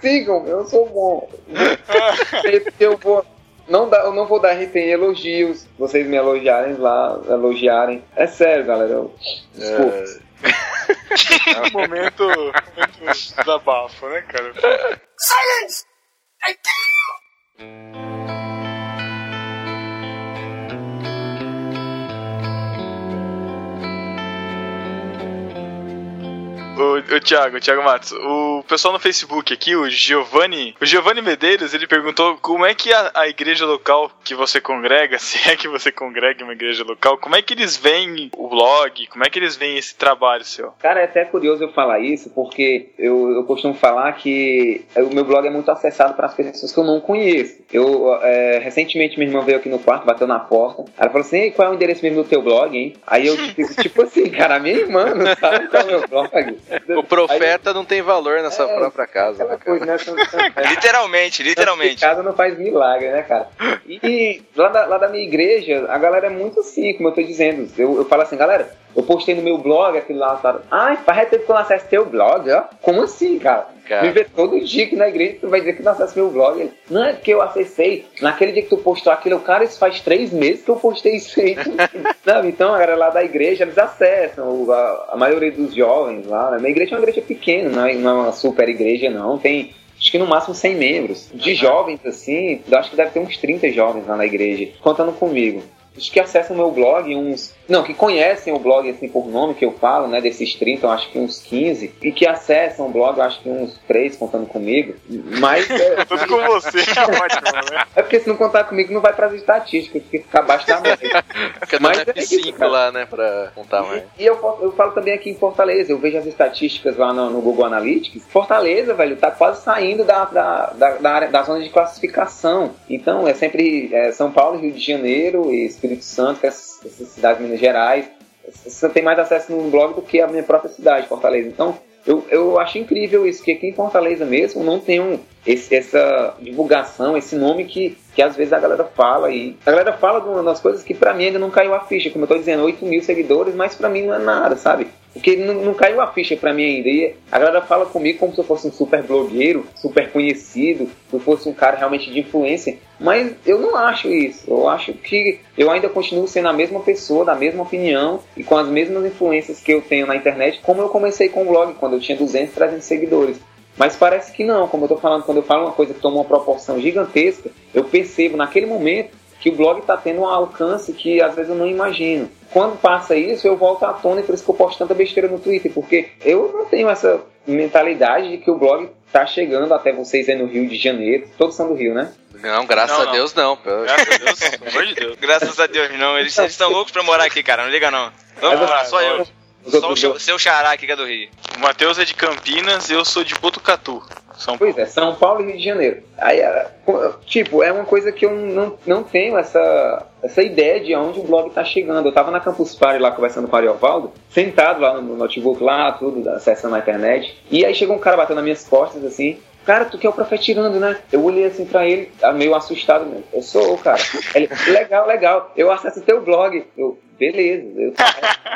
Sigam, eu sou bom. *laughs* Eu vou. Não dá, eu não vou dar RT em elogios. Vocês me elogiarem lá, elogiarem. É sério, galera. Eu, desculpa. É *laughs* um momento, momento desabafo, né, cara? O, o Thiago, o Thiago Matos, o pessoal no Facebook aqui, o Giovanni, o Giovanni Medeiros, ele perguntou como é que a, a igreja local que você congrega, *laughs* se é que você congrega em uma igreja local, como é que eles veem o blog, como é que eles veem esse trabalho seu? Cara, é até curioso eu falar isso, porque eu, eu costumo falar que o meu blog é muito acessado para as pessoas que eu não conheço. Eu, é, recentemente, minha irmã veio aqui no quarto, bateu na porta. Ela falou assim: qual é o endereço mesmo do teu blog, hein? Aí eu, tipo, *laughs* tipo assim, cara, minha irmã não sabe qual é o meu blog. O profeta não tem valor na sua É, própria casa, né, coisa, né? *laughs* Literalmente, literalmente. Casa não faz milagre, né, cara? E lá da, lá da minha igreja, a galera é muito assim, como eu tô dizendo. Eu, eu falo assim, galera, eu postei no meu blog aquilo lá, sabe? Ai, pai, teve que eu acesso teu blog, ó. Como assim, cara? Cara. Me vê todo dia aqui na igreja, tu vai dizer que não acessa meu blog. Ele, não, é porque eu acessei. Naquele dia que tu postou aquilo, cara, isso faz três meses que eu postei isso aí. *laughs* Sabe? Então, a galera lá da igreja, eles acessam. A, a maioria dos jovens lá. né? Minha igreja é uma igreja pequena, não é, não é uma super igreja, não. Tem acho que no máximo 100 membros. De jovens, assim, acho que deve ter uns 30 jovens lá na igreja, contando comigo. Acho que acessam meu blog uns. Não, que conhecem o blog assim por nome que eu falo, né? Desses 30, eu acho que uns 15. E que acessam o blog, eu acho que uns 3 contando comigo. Mas. *laughs* É, Tudo com você, é ótimo, né? *laughs* é porque se não contar comigo, não vai as estatísticas, porque fica abaixo da média. *laughs* Fica Mas é F5 isso, lá, né, pra contar mais. E eu, falo- eu falo também aqui em Fortaleza, eu vejo as estatísticas lá no, no Google Analytics. Fortaleza, velho, tá quase saindo da, da, da, da, área, da zona de classificação. Então é sempre é, São Paulo, Rio de Janeiro e Espírito Santo, que é essas cidades de Minas Gerais. Você tem mais acesso no blog do que a minha própria cidade, Fortaleza. Então, eu, eu acho incrível isso, que aqui em Fortaleza mesmo não tem um, esse- essa divulgação, esse nome que, que às vezes a galera fala e a galera fala de uma das coisas que pra mim ainda não caiu a ficha, como eu tô dizendo, 8 mil seguidores, mas pra mim não é nada, sabe? Porque não, caiu a ficha pra mim ainda. E a galera fala comigo como se eu fosse um super blogueiro, super conhecido, se eu fosse um cara realmente de influência. Mas eu não acho isso. Eu acho que eu ainda continuo sendo a mesma pessoa, da mesma opinião e com as mesmas influências que eu tenho na internet, como eu comecei com o blog, quando eu tinha 200, 300 seguidores. Mas parece que não, como eu tô falando, quando eu falo uma coisa que toma uma proporção gigantesca, eu percebo naquele momento que o blog está tendo um alcance que às vezes eu não imagino. Quando passa isso, eu volto à tona e por isso que eu posto tanta besteira no Twitter, porque eu não tenho essa mentalidade de que o blog está chegando até vocês aí no Rio de Janeiro. Todos são do Rio, né? Não, graças Não, a não. Deus não. Graças a Deus, pelo amor de Deus. *laughs* Graças a Deus, não. Eles estão loucos pra morar aqui, cara. Não liga, não. Vamos lá, só eu. Só o seu xará aqui que é do Rio. O Matheus é de Campinas eu sou de Botucatu, São Paulo. Pois é, São Paulo e Rio de Janeiro. Aí, é, tipo, é uma coisa que eu não, não tenho essa, essa ideia de onde o blog tá chegando. Eu tava na Campus Party lá conversando com o Ariovaldo, sentado lá no notebook lá, tudo, acessando a internet. E aí chegou um cara batendo nas minhas costas assim. Cara, tu que é o profetirando, né? Eu olhei assim pra ele, tá meio assustado mesmo. Eu sou, cara. Ele, legal, legal. Eu acesso teu blog. Eu, beleza. Eu,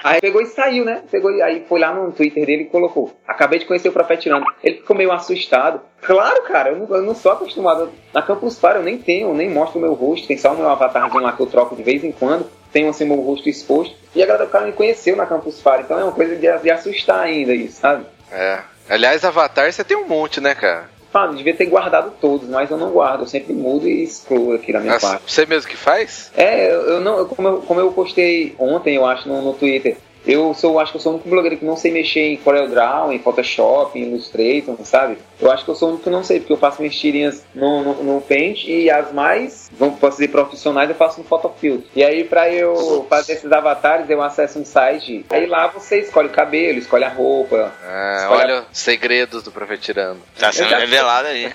aí pegou e saiu, né? Pegou aí foi lá no Twitter dele e colocou. Acabei de conhecer o Profetirando. Ele ficou meio assustado. Claro, cara, eu não, eu não sou acostumado. Na Campus Party eu nem tenho, nem mostro o meu rosto. Tem só o meu avatarzinho lá que eu troco de vez em quando. Tenho assim meu rosto exposto. E a galera do cara me conheceu na Campus Party. Então é uma coisa de, de assustar ainda isso, sabe? É. Aliás, Avatar você tem um monte, né, cara? Fala, devia ter guardado todos, mas eu não guardo. Eu sempre mudo e excluo aqui da minha Nossa, parte. você mesmo que faz? É, eu eu não, eu- como, eu, como eu postei ontem, eu acho, no, no Twitter, eu sou, acho que eu sou o único blogueiro que não sei mexer em CorelDRAW, em Photoshop, em Illustrator, sabe? Eu acho que eu sou o único que não sei, porque eu faço minhas tirinhas no, no, no Paint e as mais, vamos posso dizer, profissionais, eu faço no Photofilter. E aí, pra eu fazer esses avatares, eu acesso um site, aí lá você escolhe o cabelo, escolhe a roupa. Ah, Escolhe olha os segredos do Profetirando. Tá sendo revelado aí.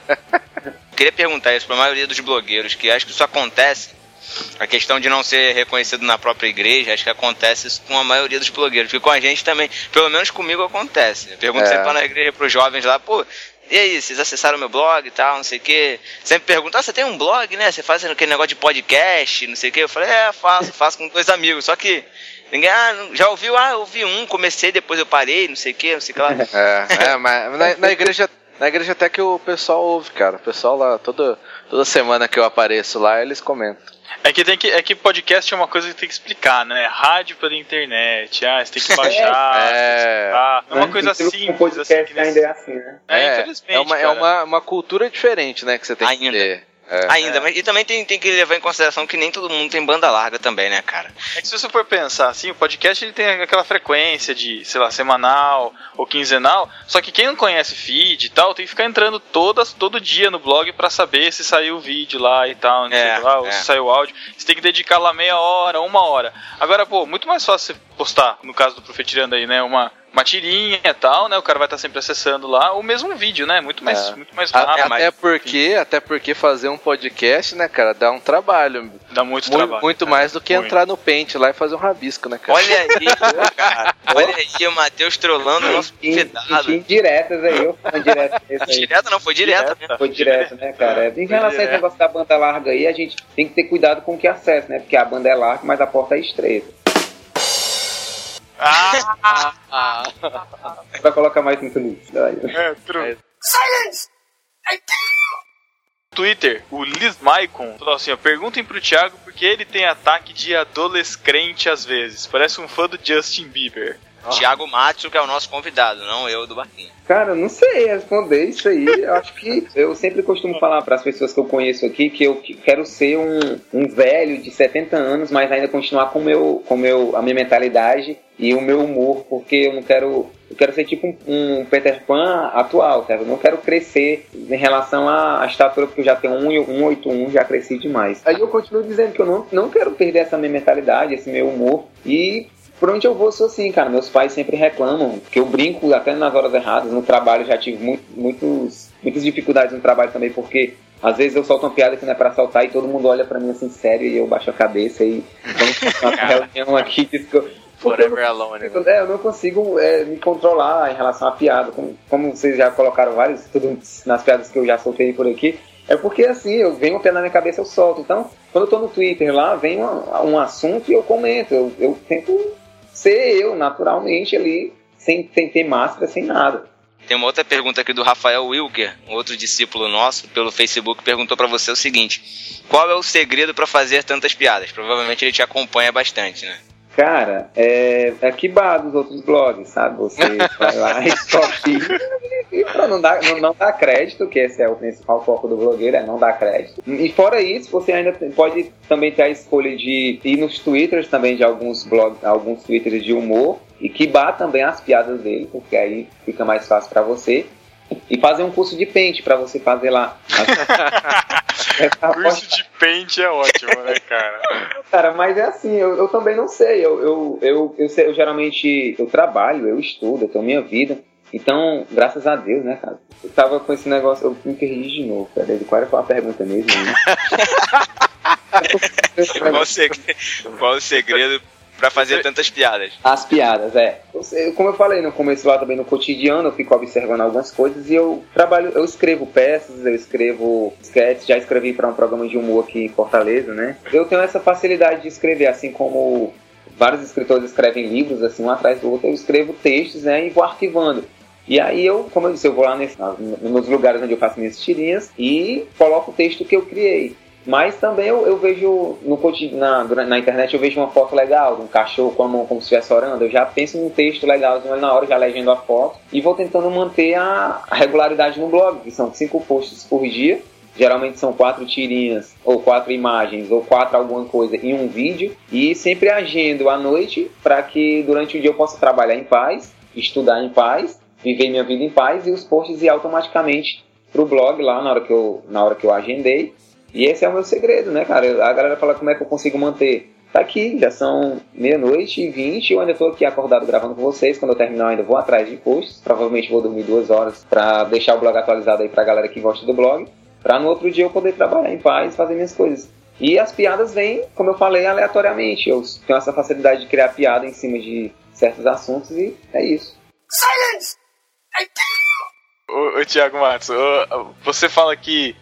*laughs* Queria perguntar isso pra maioria dos blogueiros, que acho que isso acontece. A questão de não ser reconhecido na própria igreja, acho que acontece isso com a maioria dos blogueiros. Porque com a gente também, pelo menos comigo acontece. Eu pergunto É. sempre lá na igreja pros jovens lá, pô, e aí, vocês acessaram meu blog e tal, não sei o quê. Sempre perguntam, ah, você tem um blog, né? Você faz aquele negócio de podcast, não sei o quê. Eu falei, é, faço, faço com dois amigos. Só que ninguém, ah, já ouviu? Ah, eu ouvi um, comecei, depois eu parei, não sei o quê, não sei o que lá. *laughs* É, é mas na, na igreja. Na igreja até que o pessoal ouve, cara. O pessoal lá, toda, toda semana que eu apareço lá, eles comentam. É que, tem que, é que podcast é uma coisa que tem que explicar, né? Rádio pela internet, ah, você tem que *laughs* baixar, É. ah, é uma Né? coisa simples, assim, podcast que ainda nesse- é assim, né? É, infelizmente, é, uma, é uma, uma cultura diferente, né, que você tem que Ainda. ter. É. Ainda, mas e também tem, tem que levar em consideração que nem todo mundo tem banda larga também, né, cara? É que se você for pensar assim, o podcast ele tem aquela frequência de, sei lá, semanal ou quinzenal, só que quem não conhece feed e tal, tem que ficar entrando todas, todo dia no blog pra saber se saiu o vídeo lá e tal, É, lá, ou é. se saiu o áudio. Você tem que dedicar lá meia hora, uma hora. Agora, pô, muito mais fácil você postar, no caso do Profetirando aí, né, uma, uma tirinha e tal, né, o cara vai estar sempre acessando lá, ou mesmo um vídeo, né, muito mais, É. muito mais rápido, até porque, até porque fazer um podcast, né, cara, dá um trabalho. dá muito Mu- trabalho. muito mais do que Muito. entrar no Paint lá e fazer um rabisco, né, cara? Olha aí, *laughs* cara. Olha aí, o Matheus trollando o nosso E, convidado. indiretas aí, eu fui direto. Direto não, foi direto. né? Foi direto, né, cara? Em relação a esse direto. negócio da banda larga aí, a gente tem que ter cuidado com o que acessa, né? Porque a banda é larga, mas a porta é estreita. Ah, Vai colocar mais muito nisso. é, true. Twitter, o Liz Maicon falou assim: ó, perguntem pro Thiago porque ele tem ataque de adolescente às vezes. Parece um fã do Justin Bieber. Thiago Matos, que é o nosso convidado, não eu do Barquinho. Cara, não sei responder isso aí. Eu acho que eu sempre costumo falar para as pessoas que eu conheço aqui que eu que- quero ser um, um velho de 70 anos, mas ainda continuar com meu, com meu, a minha mentalidade e o meu humor, porque eu não quero. Eu quero ser tipo um, um Peter Pan atual, sabe? Eu não quero crescer em relação à, à estatura, porque eu já tenho 1,81, já cresci demais. Aí eu continuo dizendo que eu não, não quero perder essa minha mentalidade, esse meu humor. E por onde eu vou, sou assim, cara. Meus pais sempre reclamam, que eu brinco até nas horas erradas. No trabalho já tive muito, muitos, muitas dificuldades no trabalho também, porque às vezes eu solto uma piada que não é pra soltar e todo mundo olha pra mim assim sério e eu baixo a cabeça e vamos fazer uma *laughs* reunião aqui. diz que eu- Porque Forever não Alone. consigo, né? é, eu não consigo é, me controlar em relação à piada. Como, como vocês já colocaram vários tudo nas piadas que eu já soltei por aqui. É porque assim, eu venho uma piada na minha cabeça, eu solto. Então, quando eu tô no Twitter lá, vem uma- um assunto e eu comento. Eu, eu tento ser eu, naturalmente, ali, sem, sem ter máscara, sem nada. Tem uma outra pergunta aqui do Rafael Wilker, um outro discípulo nosso, pelo Facebook, perguntou pra você o seguinte: Qual é o segredo pra fazer tantas piadas? Provavelmente ele te acompanha bastante, né? Cara, é, é que bar dos outros blogs, sabe? Você *laughs* vai lá e copia e pra não dar, não, não dar crédito, que esse é o principal foco do blogueiro, é não dar crédito. E fora isso, você ainda pode também ter a escolha de ir nos twitters também de alguns blogs, alguns twitters de humor, e que também as piadas dele, porque aí fica mais fácil pra você. E fazer um curso de pente pra você fazer lá. *laughs* Curso de pente é ótimo, né, cara? Cara, mas é assim, eu, eu também não sei. Eu, eu, eu, eu, eu geralmente eu trabalho, eu estudo, eu tenho minha vida. Então, graças a Deus, né, cara? Eu tava com esse negócio, eu me perdi de novo, cara. Qual era a pergunta mesmo? Né? *laughs* Qual o segredo, qual o segredo pra fazer tantas piadas? As piadas, é. Como eu falei no começo lá também no cotidiano, eu fico observando algumas coisas e eu trabalho, eu escrevo peças, eu escrevo sketches, já escrevi para um programa de humor aqui em Fortaleza, né? Eu tenho essa facilidade de escrever, assim como vários escritores escrevem livros, assim, um atrás do outro, eu escrevo textos, né, e vou arquivando. E aí eu, como eu disse, eu vou lá nesse, nos lugares onde eu faço minhas tirinhas e coloco o texto que eu criei. Mas também eu, eu vejo no na, na internet eu vejo uma foto legal de um cachorro com a mão como se estivesse orando. Eu já penso num texto legal na hora, já legendo a foto e vou tentando manter a regularidade no blog, que são cinco posts por dia. Geralmente são quatro tirinhas, ou quatro imagens, ou quatro alguma coisa em um vídeo. E sempre agendo à noite para que durante o dia eu possa trabalhar em paz, estudar em paz, viver minha vida em paz e os posts ir automaticamente pro blog lá na hora que eu, na hora que eu agendei. E esse é o meu segredo, né, cara? A galera fala como é que eu consigo manter. Tá aqui, já são meia-noite e vinte, eu ainda tô aqui acordado gravando com vocês. Quando eu terminar, eu ainda vou atrás de posts. Provavelmente vou dormir duas horas pra deixar o blog atualizado aí pra galera que gosta do blog. Pra no outro dia eu poder trabalhar em paz, fazer minhas coisas. E as piadas vêm, como eu falei, aleatoriamente. Eu tenho essa facilidade de criar piada em cima de certos assuntos e é isso. Ô, ô Thiago Matos, ô, você fala que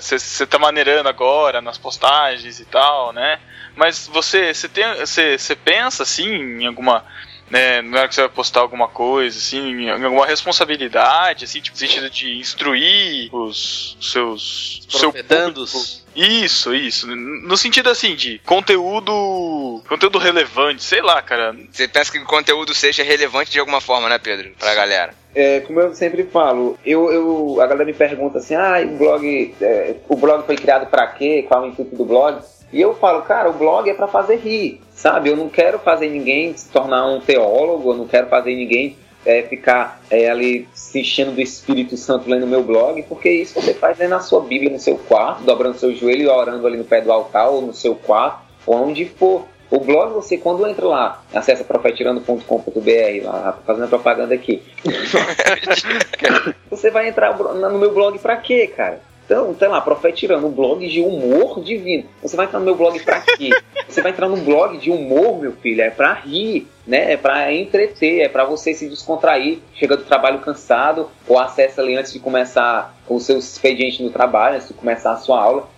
você tá maneirando agora nas postagens e tal, né? Mas você você tem você você pensa assim em alguma né, não é que você vai postar alguma coisa, assim, em alguma responsabilidade, assim, tipo, no sentido de instruir os seus o seu Profetandos. Isso, isso. No sentido assim de conteúdo. Conteúdo relevante, sei lá, cara. Você pensa que o conteúdo seja relevante de alguma forma, né, Pedro? Pra galera. É, como eu sempre falo, eu, eu, a galera me pergunta assim, ah, o blog, é, o blog foi criado pra quê? Qual é o intuito do blog? E eu falo, cara, o blog é pra fazer rir, sabe? Eu não quero fazer ninguém se tornar um teólogo, eu não quero fazer ninguém é, ficar é, ali se enchendo do Espírito Santo lendo meu blog, porque isso você faz lendo a sua Bíblia no seu quarto, dobrando seu joelho e orando ali no pé do altar, ou no seu quarto, ou onde for. O blog, você quando entra lá, acessa profetirando.com.br, lá, fazendo propaganda aqui. *laughs* você vai entrar no meu blog pra quê, cara? Então, sei lá, Profetirando, um blog de humor divino. Você vai entrar no meu blog pra quê? *laughs* Você vai entrar num blog de humor, meu filho, é pra rir, né? É pra entreter, é pra você se descontrair, chega do trabalho cansado, ou acessa ali antes de começar o seu expediente no trabalho, antes de começar a sua aula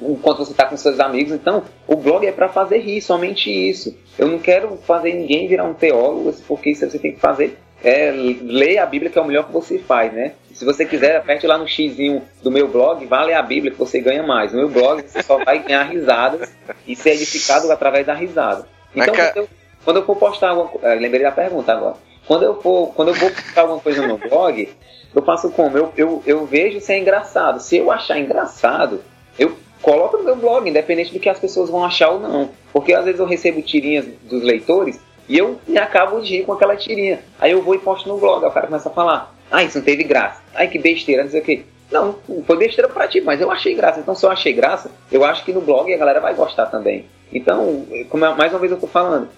enquanto você está com seus amigos. Então, o blog é para fazer rir, somente isso. Eu não quero fazer ninguém virar um teólogo, porque isso você tem que fazer é ler a Bíblia, que é o melhor que você faz, né? Se você quiser, aperte lá no xizinho do meu blog, vá ler a Bíblia que você ganha mais. No meu blog, você só vai ganhar risadas e ser edificado através da risada. Então, Mas, eu, quando eu for postar alguma coisa. Lembrei da pergunta agora. Quando eu for, quando eu vou postar alguma coisa no meu blog, eu faço como? Eu, eu, eu vejo se é engraçado. Se eu achar engraçado, eu coloco no meu blog, independente do que as pessoas vão achar ou não. Porque às vezes eu recebo tirinhas dos leitores e eu me acabo de rir com aquela tirinha. Aí eu vou e posto no blog, aí o cara começa a falar, ah, isso não teve graça. Ai, que besteira, não sei o quê. Não, foi besteira pra ti, mas eu achei graça. Então, se eu achei graça, eu acho que no blog a galera vai gostar também. Então, como é- mais uma vez eu tô falando,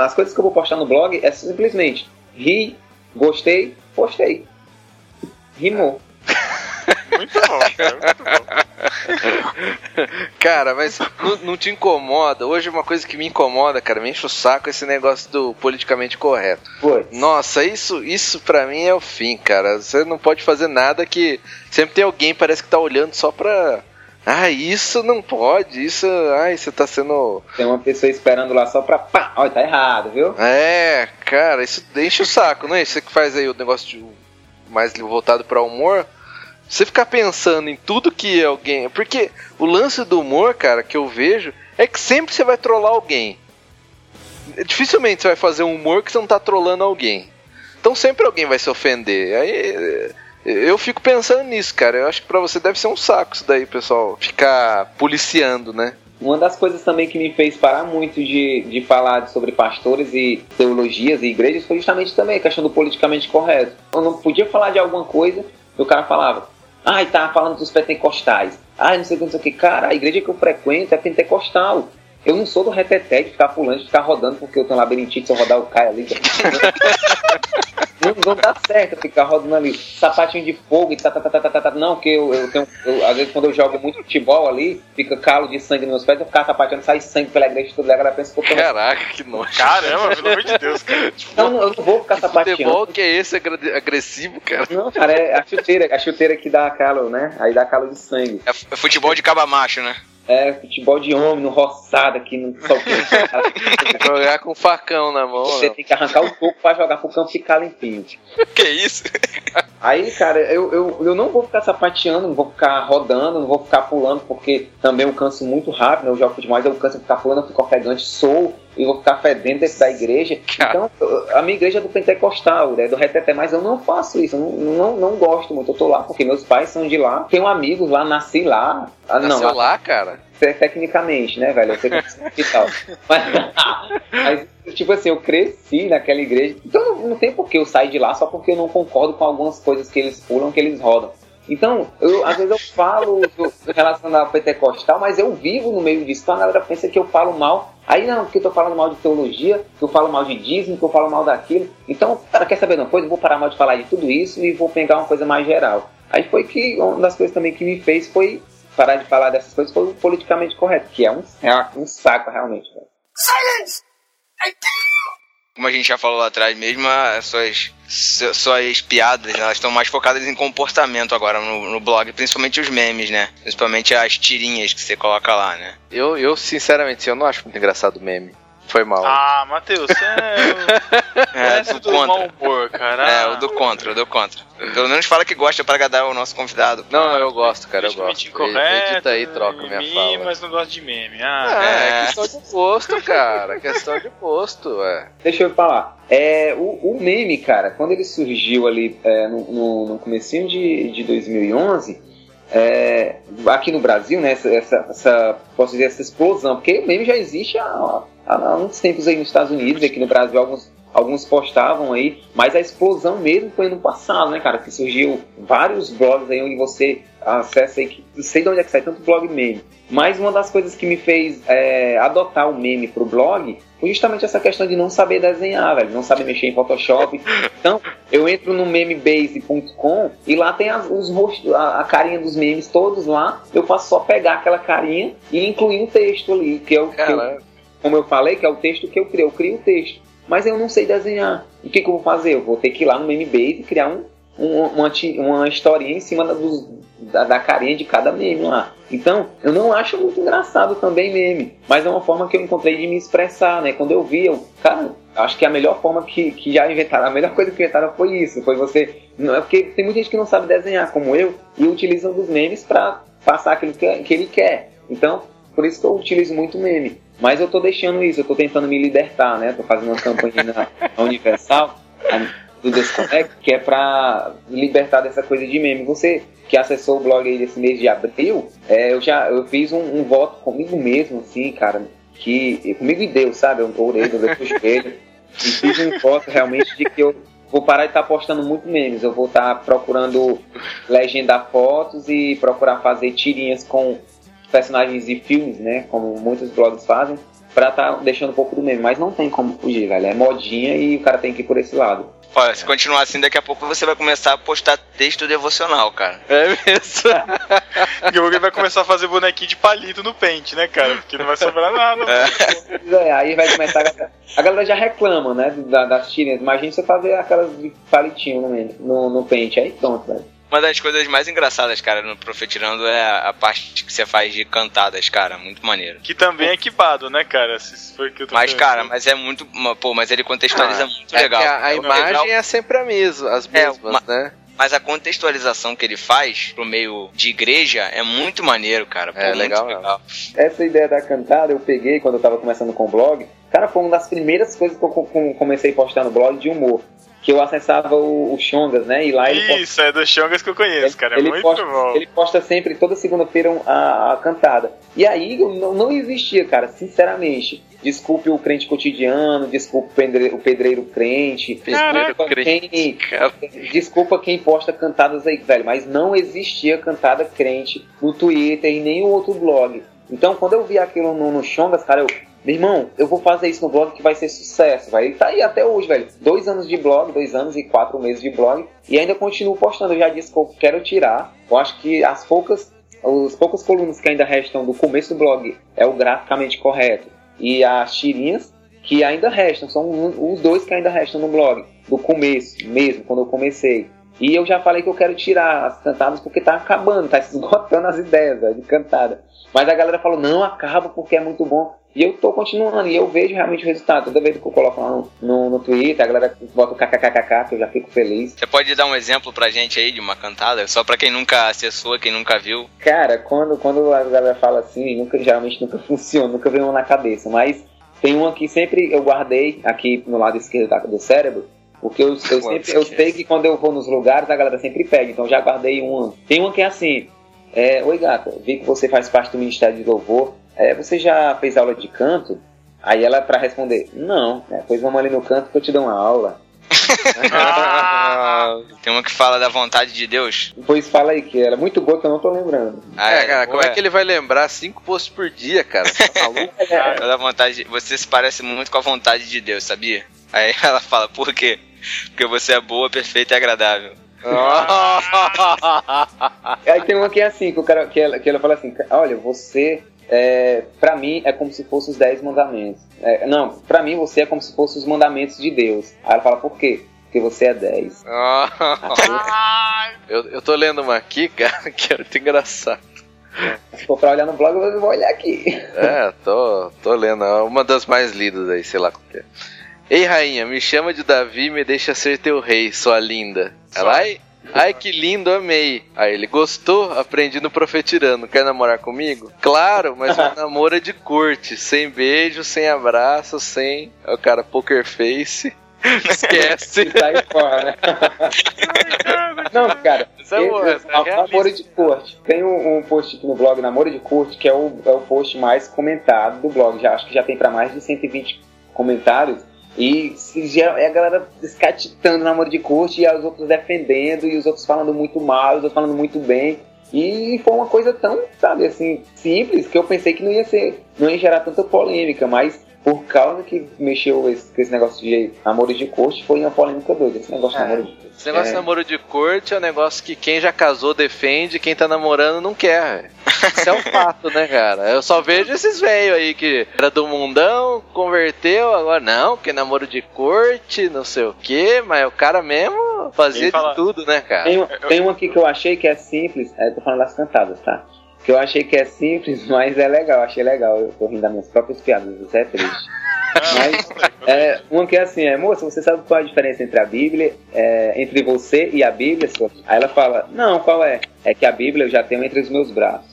as coisas que eu vou postar no blog é simplesmente ri, gostei, postei. Rimou. Muito bom, cara, muito bom. Cara, mas não, não te incomoda? Hoje uma coisa que me incomoda, cara, me enche o saco esse negócio do politicamente correto. Foi. Nossa, isso, isso pra mim é o fim, cara. Você não pode fazer nada que sempre tem alguém parece que tá olhando só pra. Ah, isso não pode, isso. Ai, você tá sendo. Tem uma pessoa esperando lá só pra. Pá, olha, tá errado, viu? É, cara, isso enche o saco, não é? Você que faz aí o negócio de- mais voltado pra humor. Você ficar pensando em tudo que alguém. Porque o lance do humor, cara, que eu vejo, é que sempre você vai trollar alguém. Dificilmente você vai fazer um humor que você não tá trollando alguém. Então sempre alguém vai se ofender. Aí eh, eu fico pensando nisso, cara. Eu acho que pra você deve ser um saco isso daí, pessoal. Ficar policiando, né? Uma das coisas também que me fez parar muito de, de falar sobre pastores e teologias e igrejas foi justamente também a questão do politicamente correto. Eu não podia falar de alguma coisa e o cara falava, ai, tá falando dos pentecostais. Ai, não sei o que, não sei o que. Cara, a igreja que eu frequento é pentecostal. Eu não sou do reteté de ficar pulando, de ficar rodando, porque eu tenho labirintite, se eu rodar eu caio ali. *laughs* não, não dá certo ficar rodando ali. Sapatinho de fogo e tá, tá, tá, tá, tá, tá, tá. Não, porque eu, eu tenho. eu- às vezes quando eu jogo muito futebol ali, fica calo de sangue nos meus pés, eu ficar sapateando, sai sangue pela igreja toda, a galera pensa que eu tô. Caraca, que nojo. Caramba, pelo amor de Deus, cara. *laughs* Não, não, eu não vou ficar sapateando. Futebol que é esse agressivo, cara? Não, cara, é a chuteira, a chuteira que dá calo, né? Aí dá calo de sangue. É é futebol de caba macho, né? É futebol de homem, no roçado aqui, no sol. Jogar com facão na mão. Você não. tem que arrancar o toco pra jogar pro campo ficar limpinho. Que isso? Aí, cara, eu, eu, eu não vou ficar sapateando, não vou ficar rodando, não vou ficar pulando, porque também eu canso muito rápido, né? eu jogo mas eu canso de ficar pulando, eu fico ofegante, sou, e vou ficar fedendo dentro da igreja. *laughs* Então, a minha igreja é do pentecostal, né? do reteté, mas eu não faço isso, não, não, não gosto muito, eu tô lá porque meus pais são de lá, tenho amigos lá, nasci lá. Ah, não, Nasceu lá, cara? te- tecnicamente, né, velho? Eu sei que tal. *laughs* Mas, *laughs* mas, tipo assim, eu cresci naquela igreja. Então não, não tem por que eu sair de lá só porque eu não concordo com algumas coisas que eles pulam, que eles rodam. Então, eu, às vezes eu falo do- relacionado ao pentecostal, mas eu vivo no meio disso. Então a galera pensa que eu falo mal. Aí não, porque eu tô falando mal de teologia, que eu falo mal de dízimo, que eu falo mal daquilo. Então, cara, quer saber de uma coisa? Eu vou parar mal de falar de tudo isso e vou pegar uma coisa mais geral. Aí foi que uma das coisas também que me fez foi parar de falar dessas coisas foi o politicamente correto, que é um, é um saco realmente. velho. Como a gente já falou lá atrás mesmo, as suas, su- suas piadas, elas estão mais focadas em comportamento agora no, no blog, principalmente os memes, né? Principalmente as tirinhas que você coloca lá, né? Eu, eu sinceramente, eu não acho muito engraçado o meme. Foi mal. Ah, Matheus, você é. *laughs* É, é do do mau contra. humor, cara. É, o do contra, o do contra. Pelo menos fala que gosta pra agradar o nosso convidado. Não, eu gosto, cara, eu gosto. incorreto, Edita aí troca minha meme, fala. mas não gosto de meme. É, Ah, é É. questão de gosto, cara. questão de gosto, é. Deixa eu falar. É, o, o meme, cara, quando ele surgiu ali é, no, no, no comecinho de, de 2011, é, aqui no Brasil, né, essa, essa, essa- posso dizer, essa explosão, porque o meme já existe há, há uns tempos aí nos Estados Unidos, aqui no Brasil alguns, alguns postavam aí, mas a explosão mesmo foi no passado, né, cara, que surgiu vários blogs aí onde você acessa aí, que não sei de onde é que sai tanto blog meme, mas uma das coisas que me fez é, adotar o meme pro blog foi justamente essa questão de não saber desenhar, velho, não saber mexer em Photoshop. Então, eu entro no memebase.com e lá tem as- os rostos, a, a carinha dos memes todos lá. Eu faço só pegar aquela carinha e incluir um texto ali, que é o que eu, como eu falei, que é o texto que eu crio. Eu crio o texto. Mas eu não sei desenhar. O que, que eu vou fazer? Eu vou ter que ir lá no Memebase e criar um, um- uma, uma historinha em cima da, dos- da, da carinha de cada meme lá. Então, eu não acho muito engraçado também meme. Mas é uma forma que eu encontrei de me expressar, né? Quando eu vi, eu, cara, acho que a melhor forma que, que já inventaram, a melhor coisa que inventaram foi isso. Foi você. Não é porque tem muita gente que não sabe desenhar como eu e utiliza os memes para passar aquilo que, que ele quer. Então, por isso que eu utilizo muito meme. Mas eu tô deixando isso, eu tô tentando me libertar, né? Tô fazendo uma campanha na, na Universal, do Desconect, que é pra libertar dessa coisa de meme. Você que acessou o blog aí desse mês de abril, é, eu já eu fiz um, um voto comigo mesmo, assim, cara, que comigo e Deus, sabe? Eu orei, eu olhei pro espelho e fiz um voto realmente de que eu vou parar de estar postando muito memes. Eu vou estar procurando legendar fotos e procurar fazer tirinhas com personagens de filmes, né? Como muitos blogs fazem, pra tá deixando um pouco do meme. Mas não tem como fugir, velho. É modinha e o cara tem que ir por esse lado. Olha, se continuar assim, daqui a pouco você vai começar a postar texto devocional, cara. É mesmo. *laughs* Daqui a pouco ele vai começar a fazer bonequinho de palito no pente, né, cara? Porque não vai sobrar nada. É, aí vai começar a galera, a galera já reclama, né, da- das tirinhas. Imagina você fazer aquelas de palitinho no, no, no pente, aí pronto, velho. Uma das coisas mais engraçadas, cara, no Profetirando é a parte que você faz de cantadas, cara. Muito maneiro. Que também é equipado, né, cara? Se for que eu tô Mas, pensando. cara, mas é muito. Pô, mas ele contextualiza muito É legal. que a, a É imagem legal, é sempre a mesma, as É, mesmas, uma- né? Mas a contextualização que ele faz pro meio de igreja é muito maneiro, cara. Pô, É, muito legal mesmo. Essa ideia da cantada eu peguei quando eu tava começando com o blog. Cara, foi uma das primeiras coisas que eu co- co- comecei a postar no blog de humor. Que eu acessava o, o Xongas, né? E lá ele posta- Isso, é dos Xongas que eu conheço, cara. É ele, muito posta, bom. ele posta sempre, toda segunda-feira, um- a, a cantada. E aí não, não existia, cara, sinceramente. Desculpe o crente cotidiano, desculpe o pedreiro, o pedreiro crente, desculpa crente, quem, cara. desculpa quem posta cantadas aí, velho, mas não existia cantada crente no Twitter e nem outro blog. Então, quando eu vi aquilo no, no Xongas, cara, eu, meu irmão, eu vou fazer isso no blog que vai ser sucesso, vai. Tá aí até hoje, velho. Dois anos de blog, dois anos e quatro meses de blog, e ainda continuo postando. Eu já disse que eu quero tirar. Eu acho que as poucas, os poucas colunas que ainda restam do começo do blog é o graficamente correto. E as tirinhas que ainda restam, são os dois que ainda restam no blog, do começo mesmo, quando eu comecei. E eu já falei que eu quero tirar as cantadas porque tá acabando, tá esgotando as *laughs* ideias de cantada. Mas a galera falou, não, acaba porque é muito bom. E eu tô continuando, e eu vejo realmente o resultado. Toda vez que eu coloco lá no, no, no Twitter, a galera bota o kkkk, que eu já fico feliz. Você pode dar um exemplo pra gente aí de uma cantada? Só pra quem nunca acessou, quem nunca viu. Cara, quando, quando a galera fala assim, nunca, geralmente nunca *laughs* funciona, nunca vem uma na cabeça. Mas tem uma que sempre eu guardei aqui no lado esquerdo do cérebro. Porque eu, eu, sempre, eu sei que quando eu vou nos lugares, a galera sempre pede. Então já guardei uma. Tem uma que é assim. É, Oi gata, vi que você faz parte do Ministério de Louvor. É, você já fez aula de canto? Aí ela pra responder, não, né, pois vamos ali no canto que eu te dou uma aula. Ah, Tem uma que fala da vontade de Deus. Pois fala aí, que era muito boa que eu não tô lembrando. Ah, É, cara, como ué. é que ele vai lembrar cinco posts por dia, cara? Você tá maluco? *laughs* Ela da vontade, você se parece muito com a vontade de Deus, sabia? Aí ela fala, por quê? Porque você é boa, perfeita e agradável. Aí tem uma que é assim, que, o cara, que, ela, que ela fala assim, olha, você, é, pra mim, é como se fosse os dez mandamentos. É, não, pra mim você é como se fosse os mandamentos de Deus. Aí ela fala, por quê? Porque você é dez. *laughs* eu, eu tô lendo uma aqui, cara, que é muito engraçado. Se for pra olhar no blog, eu vou olhar aqui. É, tô, tô lendo. É uma das mais lidas aí, sei lá qual que é. Ei, rainha, me chama de Davi e me deixa ser teu rei, sua linda. Ela, ai, ai que lindo, amei. Aí ele, gostou? Aprendi no Profetirando. Quer namorar comigo? Claro, mas *laughs* um namoro é de corte. Sem beijo, sem abraço, sem... É o cara poker face. *laughs* Esquece. *laughs* E sai fora. Não, cara, é boa, eu- essa é Namoro de Corte. Tem um, um post aqui no blog, Namoro de Corte, que é o, é o post mais comentado do blog. Já, acho que já tem pra mais de 120 comentários. E geral, é a galera descatitando namoro de corte e os outros defendendo, e os outros falando muito mal, os outros falando muito bem. E foi uma coisa tão, sabe, assim, simples que eu pensei que não ia ser, não ia gerar tanta polêmica, mas por causa que mexeu esse, com esse negócio de namoro de corte, foi uma polêmica doida. Esse negócio de É. namoro de Esse negócio de É. namoro de corte é um negócio que quem já casou defende, quem tá namorando não quer. velho. Isso é um *laughs* fato, né, cara? Eu só vejo esses velhos aí que era do mundão, converteu, agora não, porque namoro de corte, não sei o que, mas o cara mesmo fazia de tudo, né, cara? Tem, um- tem um aqui que eu achei que é simples, é, tô falando das cantadas, tá? Que eu achei que é simples, *laughs* mas é legal, achei legal. Eu tô rindo das minhas próprias piadas, isso é triste. *laughs* Mas é, uma que é assim, é, moça, você sabe qual é a diferença entre a Bíblia, é, entre você e a Bíblia? sua? Aí ela fala, não, qual é? É que a Bíblia eu já tenho entre os meus braços.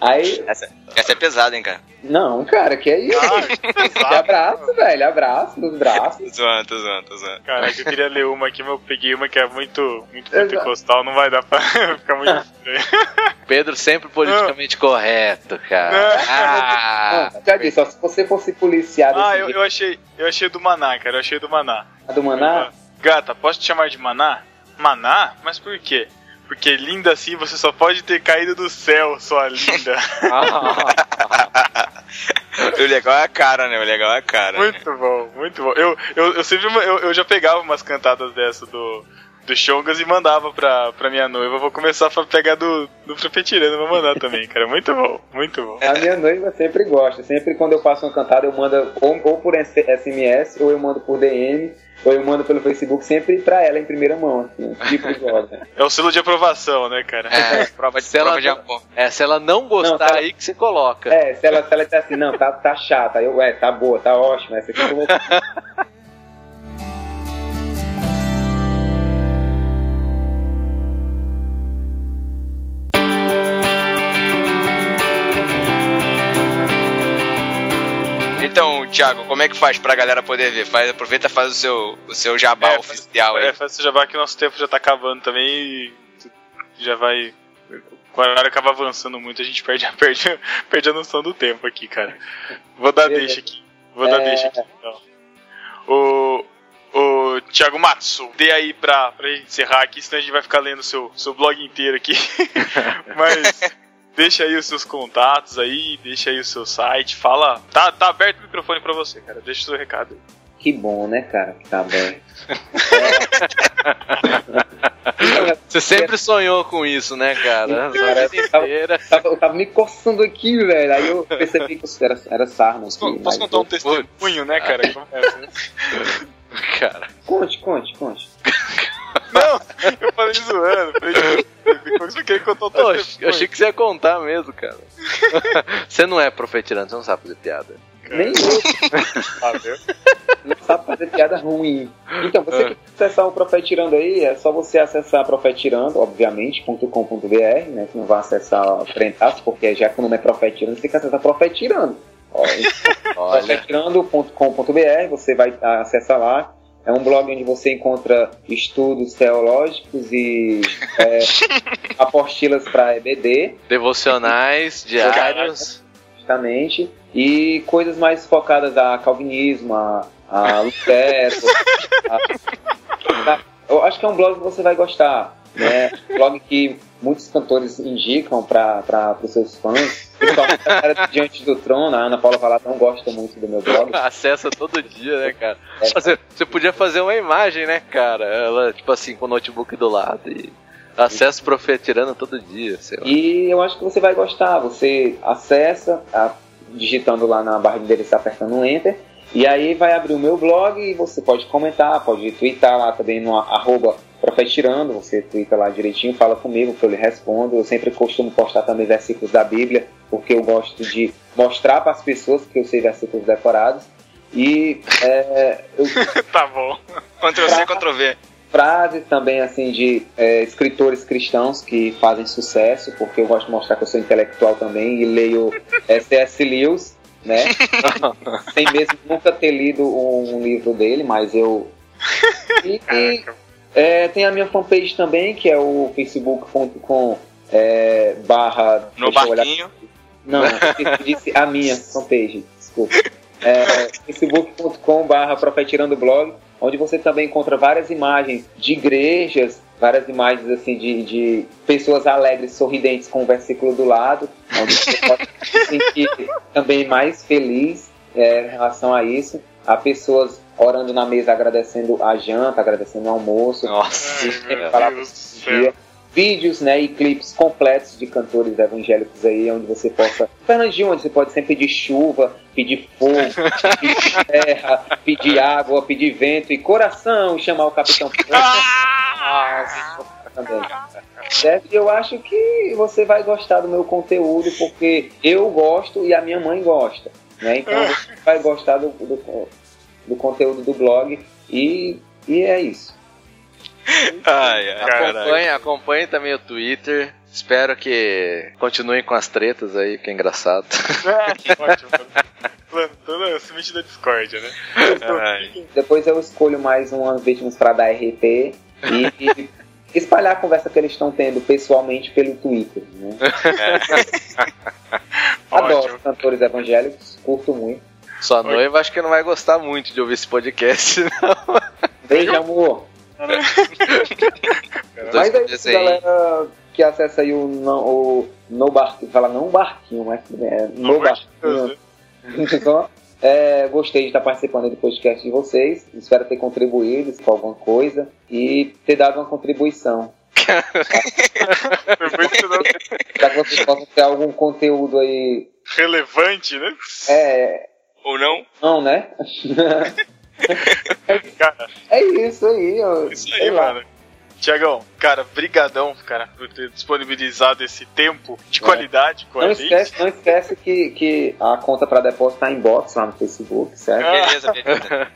Aí, Essa, essa é pesada, hein, cara? não, cara, que é isso? Que abraço, velho, abraço nos braços. Tô zoando, tô zoando, tô zoando. Caraca, eu queria ler uma aqui, mas eu peguei uma que é muito, muito pentecostal, não vai dar pra *laughs* ficar muito estranho. Pedro sempre politicamente correto, cara. Ah, Não, já disse, ó, se você fosse policiado Ah, eu, eu achei, eu achei do Maná, cara, eu achei do Maná. do Maná, Gata, posso te chamar de Maná? Maná? Mas por quê? Porque linda assim você só pode ter caído do céu, sua linda. *laughs* O legal é a cara, né? O legal é a cara. né? Muito bom, muito bom. Eu, eu, eu sempre eu, eu já pegava umas cantadas dessa do, do Chongas e mandava pra, pra minha noiva. Eu vou começar a pegar do, do Profetirando, vou mandar também, cara. Muito bom, muito bom. A minha noiva sempre gosta. Sempre quando eu faço uma cantada, eu mando ou, ou por SMS, ou eu mando por DM, ou eu mando pelo Facebook, sempre pra ela em primeira mão. Assim, tipo de. *laughs* É o selo de aprovação, né, cara? É, *laughs* prova de, Se ela prova de não- amor. É, se ela não gostar, Não, tá- aí que você coloca. É, se ela, se ela disser assim, não, tá, tá chata, eu, é, tá boa, tá ótima, essa aqui eu vou. Então, Thiago, como é que faz pra galera poder ver? Faz, aproveita e faz o seu, o seu jabá É, oficial aí. É, faz esse jabá que o nosso tempo já tá acabando também e já vai. A hora acaba avançando muito, a gente perde, *laughs* perde, perde a noção do tempo aqui, cara. Vou dar deixa aqui. Vou dar É. deixa aqui, então. O. O Thiago Matsu, dê aí pra, pra gente encerrar aqui, senão a gente vai ficar lendo o seu, seu blog inteiro aqui. *laughs* Mas deixa aí os seus contatos aí, deixa aí o seu site, fala. Tá, tá aberto o microfone pra você, cara. Deixa o seu recado aí. Que bom, né, cara, que tá bem. *laughs* Você sempre sonhou com isso, né, cara? A Cara, eu tava- inteira. Eu tava, eu tava me coçando aqui, velho. Aí eu percebi que era, era sarna. Posso, aqui, posso mas contar um eu- testemunho, né, cara? É assim? *laughs* Cara. Conte, conte, conte. *laughs* Não, eu falei zoando. Falei, eu queria contar Pô, testemunho. eu achei que você ia contar mesmo, cara. *laughs* Você não é profetirando, você não sabe fazer piada. Nem eu não sabe fazer piada ruim. Então, você que quer acessar o Profetirando aí, é só você acessar profetirando, obviamente, .com.br, né? Que não vai acessar Frentaço, porque já que o nome é Profetirando, você tem que acessar Profetirando. *laughs* Olha. profetirando.com.br, você vai acessar lá. É um blog onde você encontra estudos teológicos e é, *laughs* apostilas para EBD, Devocionais, diários. justamente, e coisas mais focadas a calvinismo, a, a Lutero. a- *laughs* eu acho que é um blog que você vai gostar. Né? Um blog que muitos cantores indicam para os seus fãs. Principalmente a Diante do Trono, a Ana Paula Valadão gosta muito do meu blog. Acessa todo dia, né, cara? Você, você podia fazer uma imagem, né, cara? Ela, tipo assim, com o notebook do lado e acessa o profetirando todo dia, sei lá. E eu acho que você vai gostar. Você acessa, a- digitando lá na barra de endereço, apertando um Enter. E aí vai abrir o meu blog e você pode comentar, pode twittar lá também no arroba profetirando. Você twitta lá direitinho, fala comigo que eu lhe respondo. Eu sempre costumo postar também versículos da Bíblia, porque eu gosto de mostrar para as pessoas que eu sei versículos decorados. E é, eu *laughs* Tá bom. Ctrl C, Ctrl V. frases também assim de é, escritores cristãos que fazem sucesso, porque eu gosto de mostrar que eu sou intelectual também e leio *laughs* C.S. Lewis, né? *laughs* Sem mesmo nunca ter lido um, um livro dele, mas eu. E, e, é, tem a minha fanpage também, que é o facebook.com é, barra. No barquinho. não, eu disse a minha *laughs* fanpage, desculpa. É, facebook.com barra profetirando blog, onde você também encontra várias imagens de igrejas, várias imagens assim de, de pessoas alegres, sorridentes com o versículo do lado, onde você pode se sentir também mais feliz é, em relação a isso. Há pessoas orando na mesa agradecendo a janta, agradecendo o almoço. Nossa. Vídeos né, e clipes completos de cantores evangélicos aí, onde você possa. Fernandinho, onde você pode sempre pedir chuva, pedir fogo, pedir *laughs* terra, pedir água, pedir vento e coração, chamar o capitão. *laughs* Nossa, também. E eu acho que você vai gostar do meu conteúdo, porque eu gosto e a minha mãe gosta. Né? Então você vai gostar do, do, do conteúdo do blog e, e é isso. Ai. Acompanhe, acompanhe também o Twitter. Espero que continuem com as tretas aí, que é engraçado. Ótimo. Plantando a semente da discórdia, né? Ai. Depois eu escolho mais umas vítimas para dar RT e, e *laughs* espalhar a conversa que eles estão tendo pessoalmente pelo Twitter. Né? Adoro Ótimo. cantores evangélicos, curto muito. Sua noiva acho que não vai gostar muito de ouvir esse podcast, *laughs* não. Beijo, amor. *laughs* Mas é isso, galera que acessa aí o, não, o No Barquinho, fala não barquinho, mas é No No Barquinho, Barquinho, Só, *laughs* é, gostei de estar participando do podcast de vocês. Espero ter contribuído com alguma coisa e ter dado uma contribuição. Para que vocês possam ter algum conteúdo aí. relevante, né? É. Ou não? Não, né? *laughs* Cara, É isso aí. eu- isso aí, lá. mano. Tiagão, cara, brigadão, cara, por ter disponibilizado esse tempo de qualidade com Não a gente. esquece, não esquece que, que a conta para depósito tá em box lá no Facebook, certo? Ah. Beleza, beleza.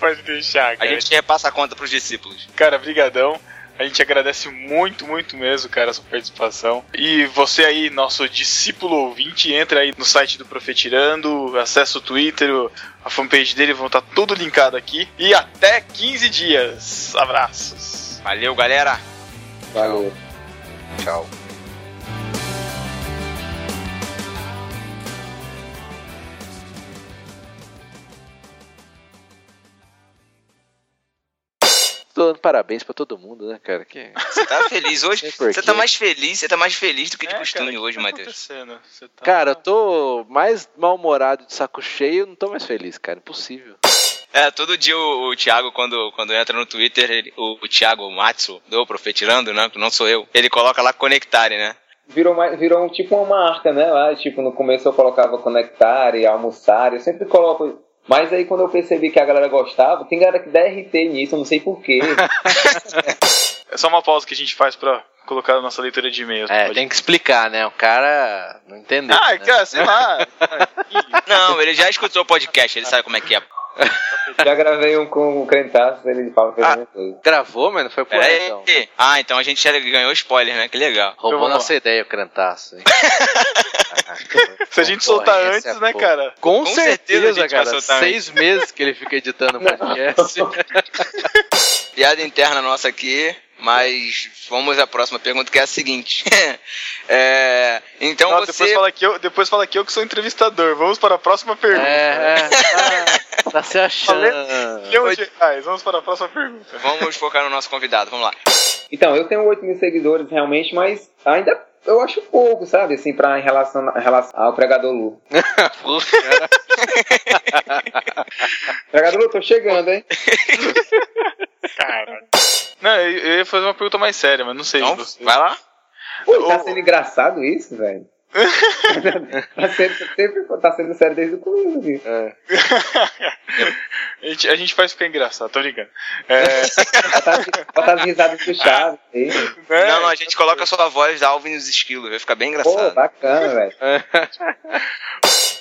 Pode deixar, A cara. gente repassa a conta pros discípulos. Cara, brigadão. A gente agradece muito, muito mesmo, cara, a sua participação. E você aí, nosso discípulo ouvinte, entra aí no site do Profetirando, acessa o Twitter, a fanpage dele, vão estar tudo linkado aqui. E até 15 dias. Abraços. Valeu, galera. Valeu. Tchau. Tô dando parabéns pra todo mundo, né, cara? Que... Você tá feliz hoje? *laughs* Você tá mais feliz, você tá mais feliz do que de É, costume cara, que hoje, tá Matheus. tá- Cara, eu tô mais mal-humorado de saco cheio, não tô mais feliz, cara. Impossível. É, todo dia o, o Thiago, quando, quando entra no Twitter, ele- o, o Thiago Matsu, do Profetirando, né? Que não sou eu, ele coloca lá conectare, né? Virou, mais, virou um, tipo uma marca, né? Lá, tipo, no começo eu colocava conectar e almoçar, eu sempre coloco. Mas aí quando eu percebi que a galera gostava, tem galera que dá RT nisso, eu não sei porquê. *laughs* É só uma pausa que a gente faz pra colocar a nossa leitura de e-mails. É, Pode- tem que explicar, né? O cara não entendeu. Ah, né? cara, sei lá. *laughs* Não, ele já escutou o podcast, ele sabe como é que é. *laughs* Já gravei um com o Crentaço, ele fala que é Ah. Gravou, mas não foi por aí, então. Ah, então a gente já ganhou spoiler, né? Que legal. Então Roubou nossa ideia, o Crantaço. *laughs* Se a gente soltar antes, né, pô. cara? Com, Com certeza certeza, a gente vai cara. Seis meses que ele fica editando o podcast. *laughs* Piada interna nossa aqui, mas vamos à próxima pergunta, que é a seguinte. *laughs* É, então Não, você. depois, fala que eu, depois fala que eu que sou entrevistador. Vamos para a próxima pergunta. é, é. Ah, *laughs* tá se achando. Milhão de reais. Vamos para a próxima pergunta. Vamos focar no nosso convidado, vamos lá. Então, eu tenho 8 mil seguidores realmente, mas ainda eu acho pouco, sabe? Assim, pra, em, relação, em relação ao pregador Lu. *laughs* Pregador Lu, tô chegando, hein? Cara. Não, eu, eu ia fazer uma pergunta mais séria, mas não sei. Então, você- vai lá. Pô, tá sendo engraçado isso, velho. *laughs* tá sendo, sempre tá sendo sério desde o começo, viu? a, gente, a gente faz ficar engraçado, tô brincando. É, botar as risadas puxadas. aí. né? Não, não, a gente coloca a sua voz da Alvin e os esquilos, vai ficar bem Pô, engraçado. bacana, velho. *laughs*